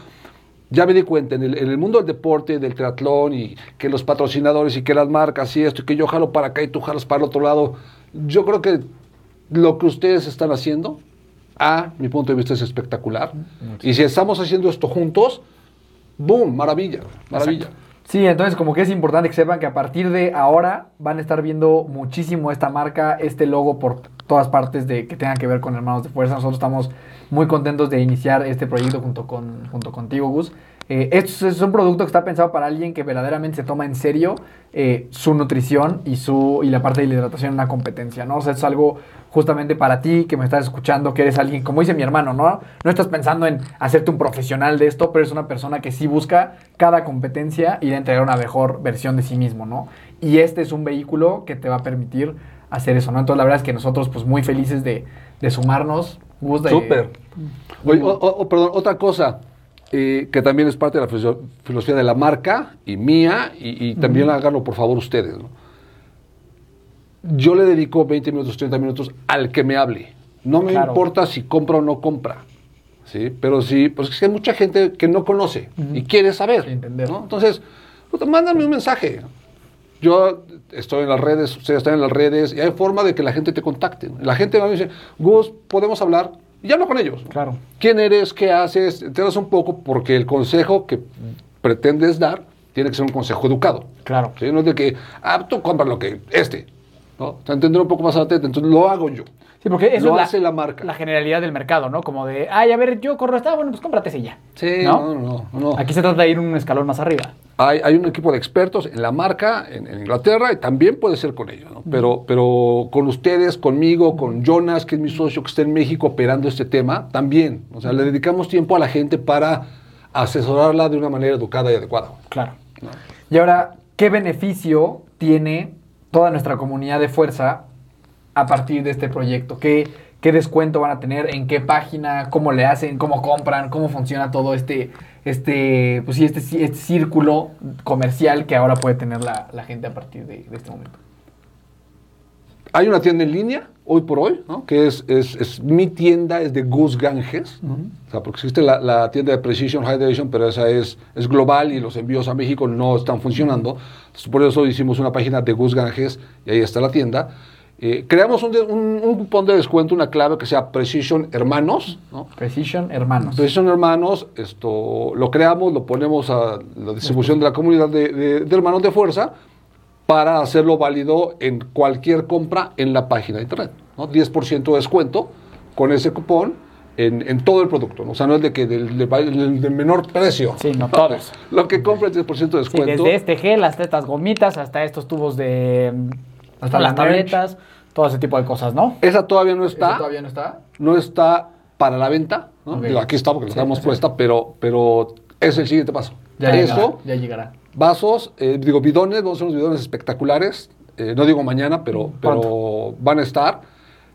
ya me di cuenta en el, en el mundo del deporte, del triatlón y que los patrocinadores y que las marcas y esto, y que yo jalo para acá y tú jalas para el otro lado, yo creo que lo que ustedes están haciendo, a mi punto de vista, es espectacular. Y si estamos haciendo esto juntos, ¡boom! Maravilla, maravilla. Sí, entonces como que es importante que sepan que a partir de ahora van a estar viendo muchísimo esta marca, este logo por todas partes de que tengan que ver con Hermanos de Fuerza. Nosotros estamos muy contentos de iniciar este proyecto junto, con, junto contigo, Gus. Eh, es un producto que está pensado para alguien que verdaderamente se toma en serio eh, su nutrición y, su, y la parte de la hidratación en una competencia, ¿no? O sea, es algo justamente para ti que me estás escuchando, que eres alguien, como dice mi hermano, ¿no? No estás pensando en hacerte un profesional de esto, pero es una persona que sí busca cada competencia y de entregar una mejor versión de sí mismo, ¿no? Y este es un vehículo que te va a permitir hacer eso, ¿no? Entonces la verdad es que nosotros pues muy felices de, de sumarnos. Gus, de- Súper. Oye, o- perdón, otra cosa eh, que también es parte de la filosofía- de la marca y mía, y, y también háganlo por favor ustedes. ¿no? Yo le dedico 20 minutos, 30 minutos al que me hable. No me Claro. importa si compra o no compra. ¿sí? Pero sí, pues es que hay mucha gente que no conoce y quiere saber. Sí. Entonces, puta, mándame un mensaje. Yo estoy en las redes, ustedes están en las redes, y hay forma de que la gente te contacte. La gente va y dice, Gus, ¿podemos hablar? Y hablo con ellos. Claro. ¿Quién eres? ¿Qué haces? Enteras un poco porque el consejo que pretendes dar tiene que ser un consejo educado. Claro. ¿sí? No es de que, ah, tú compras lo que, este. ¿no? O sea, entender un poco más atento. Entonces lo hago yo. Sí, porque eso Lo es hace la marca. La generalidad del mercado, ¿no? Como de, ay, a ver, yo corro esta, bueno, pues cómprate ese ya. Sí, ¿No? no, no, no. no. Aquí se trata de ir un escalón más arriba. Hay, hay un equipo de expertos en la marca, en, en Inglaterra, y también puede ser con ellos, ¿no? Pero, pero con ustedes, conmigo, con Jonas, que es mi socio que está en México operando este tema, también. O sea, le dedicamos tiempo a la gente para asesorarla de una manera educada y adecuada. Claro. Y ahora, ¿qué beneficio tiene toda nuestra comunidad de fuerza a partir de este proyecto? ¿Qué, qué descuento van a tener? ¿En qué página? ¿Cómo le hacen? ¿Cómo compran? ¿Cómo funciona todo este, este, pues sí, este, este círculo comercial que ahora puede tener la, la gente a partir de, de este momento? Hay una tienda en línea, hoy por hoy, ¿no? que es, es, es mi tienda, es de Gus Ganges. O sea, porque existe la, la tienda de Precision Hydration, pero esa es, es global y los envíos a México no están funcionando. Entonces, por eso hicimos una página de Gus Ganges y ahí está la tienda. Eh, creamos un, un, un cupón de descuento, una clave que sea Precision Hermanos, ¿no? Precision Hermanos. Precision Hermanos, esto lo creamos, lo ponemos a la distribución de la comunidad de, de- de hermanos de fuerza para hacerlo válido en cualquier compra en la página de internet. ¿no? 10% de descuento con ese cupón en, en todo el producto. ¿no? O sea, no es de que del, del- menor precio. Sí, no todos. Lo que compra es 10% de Sí, descuento. desde este gel hasta estas gomitas, hasta estos tubos de... Hasta las la tabletas, todo ese tipo de cosas, ¿no? Esa todavía no ¿Eso está. todavía no está? No está para la venta. ¿no? Ok. Digo, aquí está porque la Sí, tenemos sí. puesta, pero, pero es el siguiente paso. Ya Eso, llegará. Ya llegará. Vasos, eh, digo, bidones, vamos a hacer unos bidones espectaculares. eh, no digo mañana, pero, pero van a estar.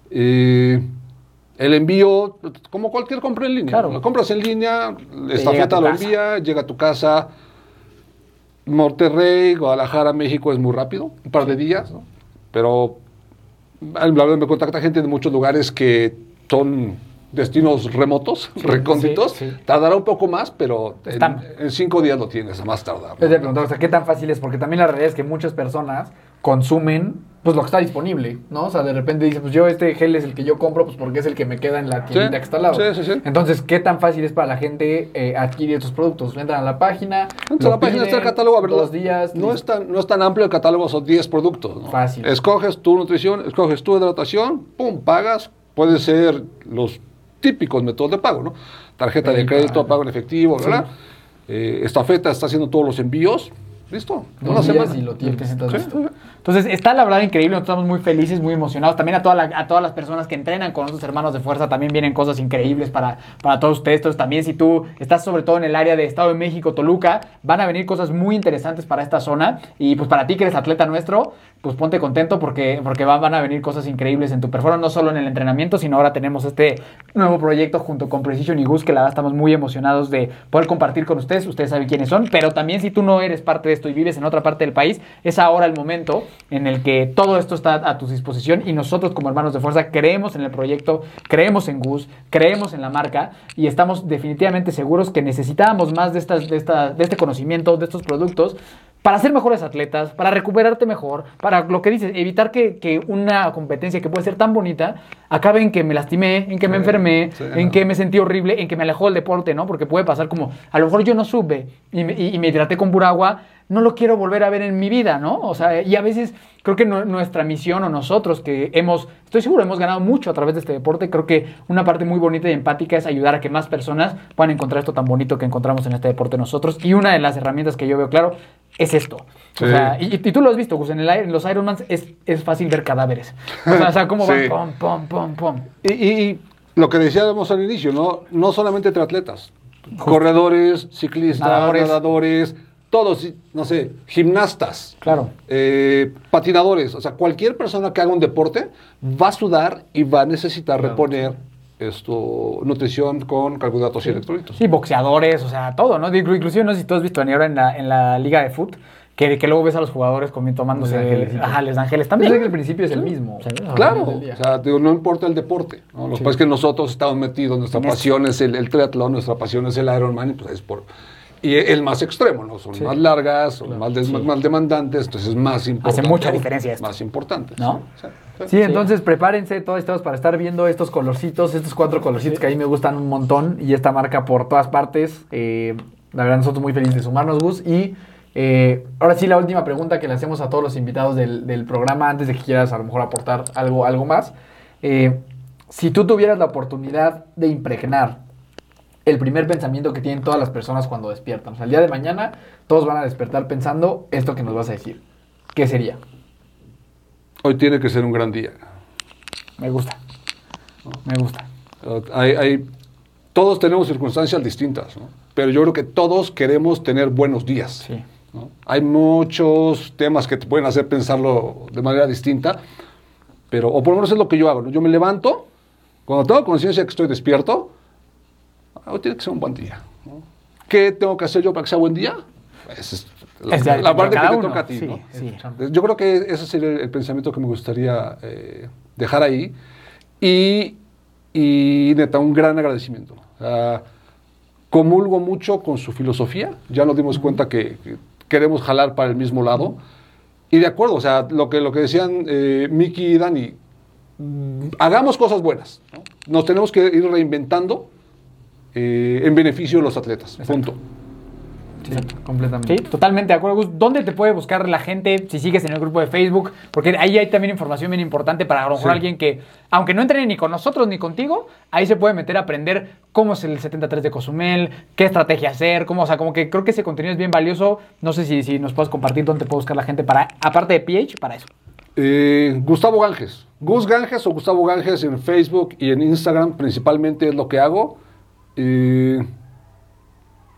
Eh, el envío, como cualquier compra en línea. Claro. Lo compras en línea, estafeta lo casa. envía, llega a tu casa. Monterrey, Guadalajara, México es muy rápido, un par de días. ¿no? Pero me contacta gente de muchos lugares que son destinos remotos, recónditos. sí, sí. Tardará un poco más, pero en, cinco días lo tienes, a más tardar. ¿no? Es de preguntar, o sea, ¿qué tan fácil es? Porque también la realidad es que muchas personas consumen pues lo que está disponible, ¿no? O sea, de repente dicen, pues yo este gel es el que yo compro, pues porque es el que me queda en la tiendita Sí, que está al lado. sí, sí, sí. Entonces, ¿qué tan fácil es para la gente eh, adquirir estos productos? Entran a la página, Entonces, lo la página está el catálogo, a ver, dos días, no, es tan, no es tan amplio el catálogo, son 10 productos. ¿no? Fácil. Escoges tu nutrición, escoges tu hidratación, pum, pagas. Puede ser los típicos métodos de pago, ¿no? Tarjeta de crédito, pago en efectivo, ¿verdad? Eh, Estafeta está haciendo todos los envíos. Listo. Una semana. y lo tienes, estás Sí, listo. sí. Entonces, está la verdad increíble, nosotros estamos muy felices, muy emocionados. También a, toda la- a todas las personas que entrenan con nuestros hermanos de fuerza, también vienen cosas increíbles para, para todos ustedes. Entonces, también si tú estás sobre todo en el área de Estado de México, Toluca, van a venir cosas muy interesantes para esta zona. Y pues para ti que eres atleta nuestro, pues ponte contento porque, porque van, van a venir cosas increíbles en tu performance, no solo en el entrenamiento, sino ahora tenemos este nuevo proyecto junto con Precision y Gus, que la verdad estamos muy emocionados de poder compartir con ustedes. Ustedes saben quiénes son, pero también si tú no eres parte de y vives en otra parte del país, es ahora el momento en el que todo esto está a tu disposición y nosotros como hermanos de fuerza creemos en el proyecto, creemos en Gus, creemos en la marca y estamos definitivamente seguros que necesitábamos más de, estas, de, esta- de este conocimiento, de estos productos para ser mejores atletas, para recuperarte mejor, para lo que dices, evitar que, que una competencia que puede ser tan bonita acabe en que me lastimé, en que me Sí, enfermé, sí. en que me sentí horrible, en que me alejó del deporte, ¿no? Porque puede pasar como, a lo mejor yo no supe y me, y- y me hidraté con pura agua, no lo quiero volver a ver en mi vida, ¿no? O sea, y a veces creo que nu- nuestra misión o nosotros que hemos, estoy seguro, hemos ganado mucho a través de este deporte, creo que una parte muy bonita y empática es ayudar a que más personas puedan encontrar esto tan bonito que encontramos en este deporte nosotros. Y una de las herramientas que yo veo claro es esto. Sí. O sea, y, y tú lo has visto, Gus, en, el, en los Ironmans es, es fácil ver cadáveres. O sea, o sea, cómo van Sí. pom, pom, pom, pom. Y, y- y lo que decíamos al inicio, ¿no? No solamente triatletas, corredores, ciclistas, Nadadores. nadadores, todos, no sé, gimnastas. Claro. eh, patinadores, o sea, cualquier persona que haga un deporte va a sudar y va a necesitar reponer esto, nutrición con carbohidratos y electrolitos. Sí, boxeadores, o sea, todo, ¿no? Inclusive, no sé si tú has visto ni ahora en la, en la liga de fútbol, que, que luego ves a los jugadores comiendo, tomándose... Los angelecitos. Ajá, los ángeles Yo también. sé que el principio es el mismo. Sí, Claro, o sea, digo, no importa el deporte. ¿no? Lo que pasa es que nosotros estamos metidos, nuestra pasión es el, el triatlón, nuestra pasión es el Ironman, y pues es por... Y el más extremo, ¿no? Son más largas, son más, des- más demandantes, entonces es más importante. mucha aún, diferencia esto. Más importante. ¿No? Sí, sí. Sí, entonces prepárense todos estos para estar viendo estos colorcitos, estos cuatro colorcitos que a mí me gustan un montón y esta marca por todas partes. Eh, la verdad, nosotros muy felices de sumarnos, Gus. Y eh, ahora sí, la última pregunta que le hacemos a todos los invitados del, del programa, antes de que quieras a lo mejor aportar algo, algo más. Eh, si tú tuvieras la oportunidad de impregnar el primer pensamiento que tienen todas las personas cuando despiertan, o sea, el día de mañana todos van a despertar pensando esto que nos vas a decir. ¿Qué sería? Hoy tiene que ser un gran día. Me gusta. Me gusta. Uh, Hay, hay- todos tenemos circunstancias distintas, ¿no? pero yo creo que todos queremos tener buenos días. Sí. ¿no? Hay muchos temas que te pueden hacer pensarlo de manera distinta, pero, o por lo menos es lo que yo hago. ¿no? Yo me levanto, cuando tengo conciencia que estoy despierto, hoy tiene que ser un buen día. ¿no? ¿Qué tengo que hacer yo para que sea buen día? Esa es la, Es de- la parte que te uno, toca a ti. sí, ¿no? sí. Yo creo que ese sería el, el pensamiento que me gustaría eh, dejar ahí. Y, y neta, un gran agradecimiento. Sea, comulgo mucho con su filosofía. Ya nos dimos cuenta que, que queremos jalar para el mismo lado. Y de acuerdo, o sea, lo que, lo que decían eh, Miki y Dani, mm, hagamos cosas buenas. ¿no? Nos tenemos que ir reinventando eh, en beneficio de los atletas. Punto. Sí, completamente. Sí, totalmente de acuerdo, Gus. ¿Dónde te puede buscar la gente si sigues en el grupo de Facebook? Porque ahí hay también información bien importante para a lo mejor Sí. alguien que, aunque no entrene ni con nosotros ni contigo, ahí se puede meter a aprender cómo es el 73 de Cozumel, qué estrategia hacer, cómo, o sea, como que creo que ese contenido es bien valioso. No sé si, si nos puedes compartir dónde te puede buscar la gente para, aparte de PH, para eso. Eh, Gustavo Ganges. Gus Ganges o Gustavo Ganges en Facebook y en Instagram principalmente es lo que hago. Eh,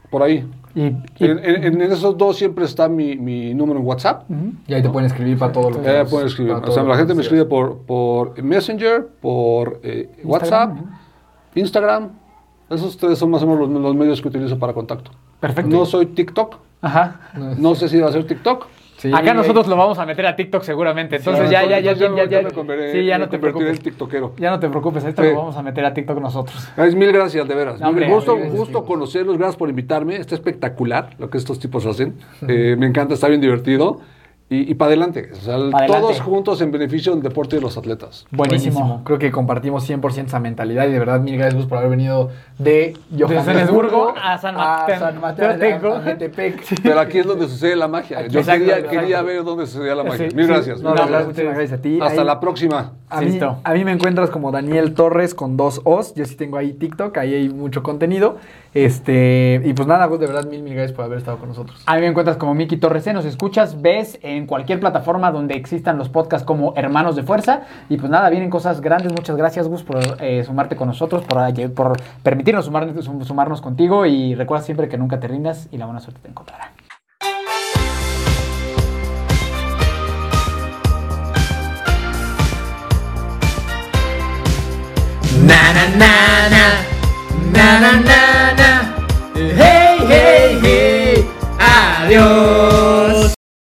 por ahí. Y, y- En, en- en esos dos siempre está mi, mi número en WhatsApp. Y ahí te pueden escribir para todo lo que Eh, nos- pueden escribir. O sea, la gente que me escribe por, por Messenger, por eh, WhatsApp, Instagram. Esos tres son más o menos los, los medios que utilizo para contacto. Perfecto. No soy TikTok. Ajá. No sé si va a ser TikTok. Sí, Acá nosotros lo vamos a meter a TikTok seguramente. Entonces Sí, ya, ya, ya, ya, ya, me convertiré- Sí, ya no te convertiré preocupes. en tiktokero. Ya no te preocupes, esto lo vamos a meter a TikTok nosotros. Es mil gracias, de veras. No, hombre, Me gusto, gracias, gusto conocerlos, gracias por invitarme. Está espectacular lo que estos tipos hacen. Eh, me encanta, está bien divertido. Y, para adelante. O sea, Pa' adelante. todos juntos en beneficio del deporte y de los atletas. Buenísimo. Creo que compartimos 100% esa mentalidad y de verdad mil gracias Gus, por haber venido de Johannesburgo (laughs) a San a Mateo- San Mateo, Tengo. a- a Metepec. Pero aquí es donde sucede la magia. Yo Exacto, quería, exacto. quería ver dónde sucedía la magia. Sí, mil sí. gracias. No, gracias. muchísimas gracias a ti. Hasta Ahí- la próxima. A mí, Listo. a mí me encuentras como Daniel Torres con dos O's. Yo sí tengo ahí TikTok, ahí hay mucho contenido. Este, y pues nada, Gus, de verdad, mil, mil gracias por haber estado con nosotros. A mí me encuentras como Miki Torres, C, nos escuchas, ves en en cualquier plataforma donde existan los podcasts como Hermanos de Fuerza. Y pues nada, vienen cosas grandes. Muchas gracias, Gus, por eh, sumarte con nosotros, por, por permitirnos sumarnos contigo. Y recuerda siempre que nunca te rindas y la buena suerte te encontrará. na na hey hey hey adiós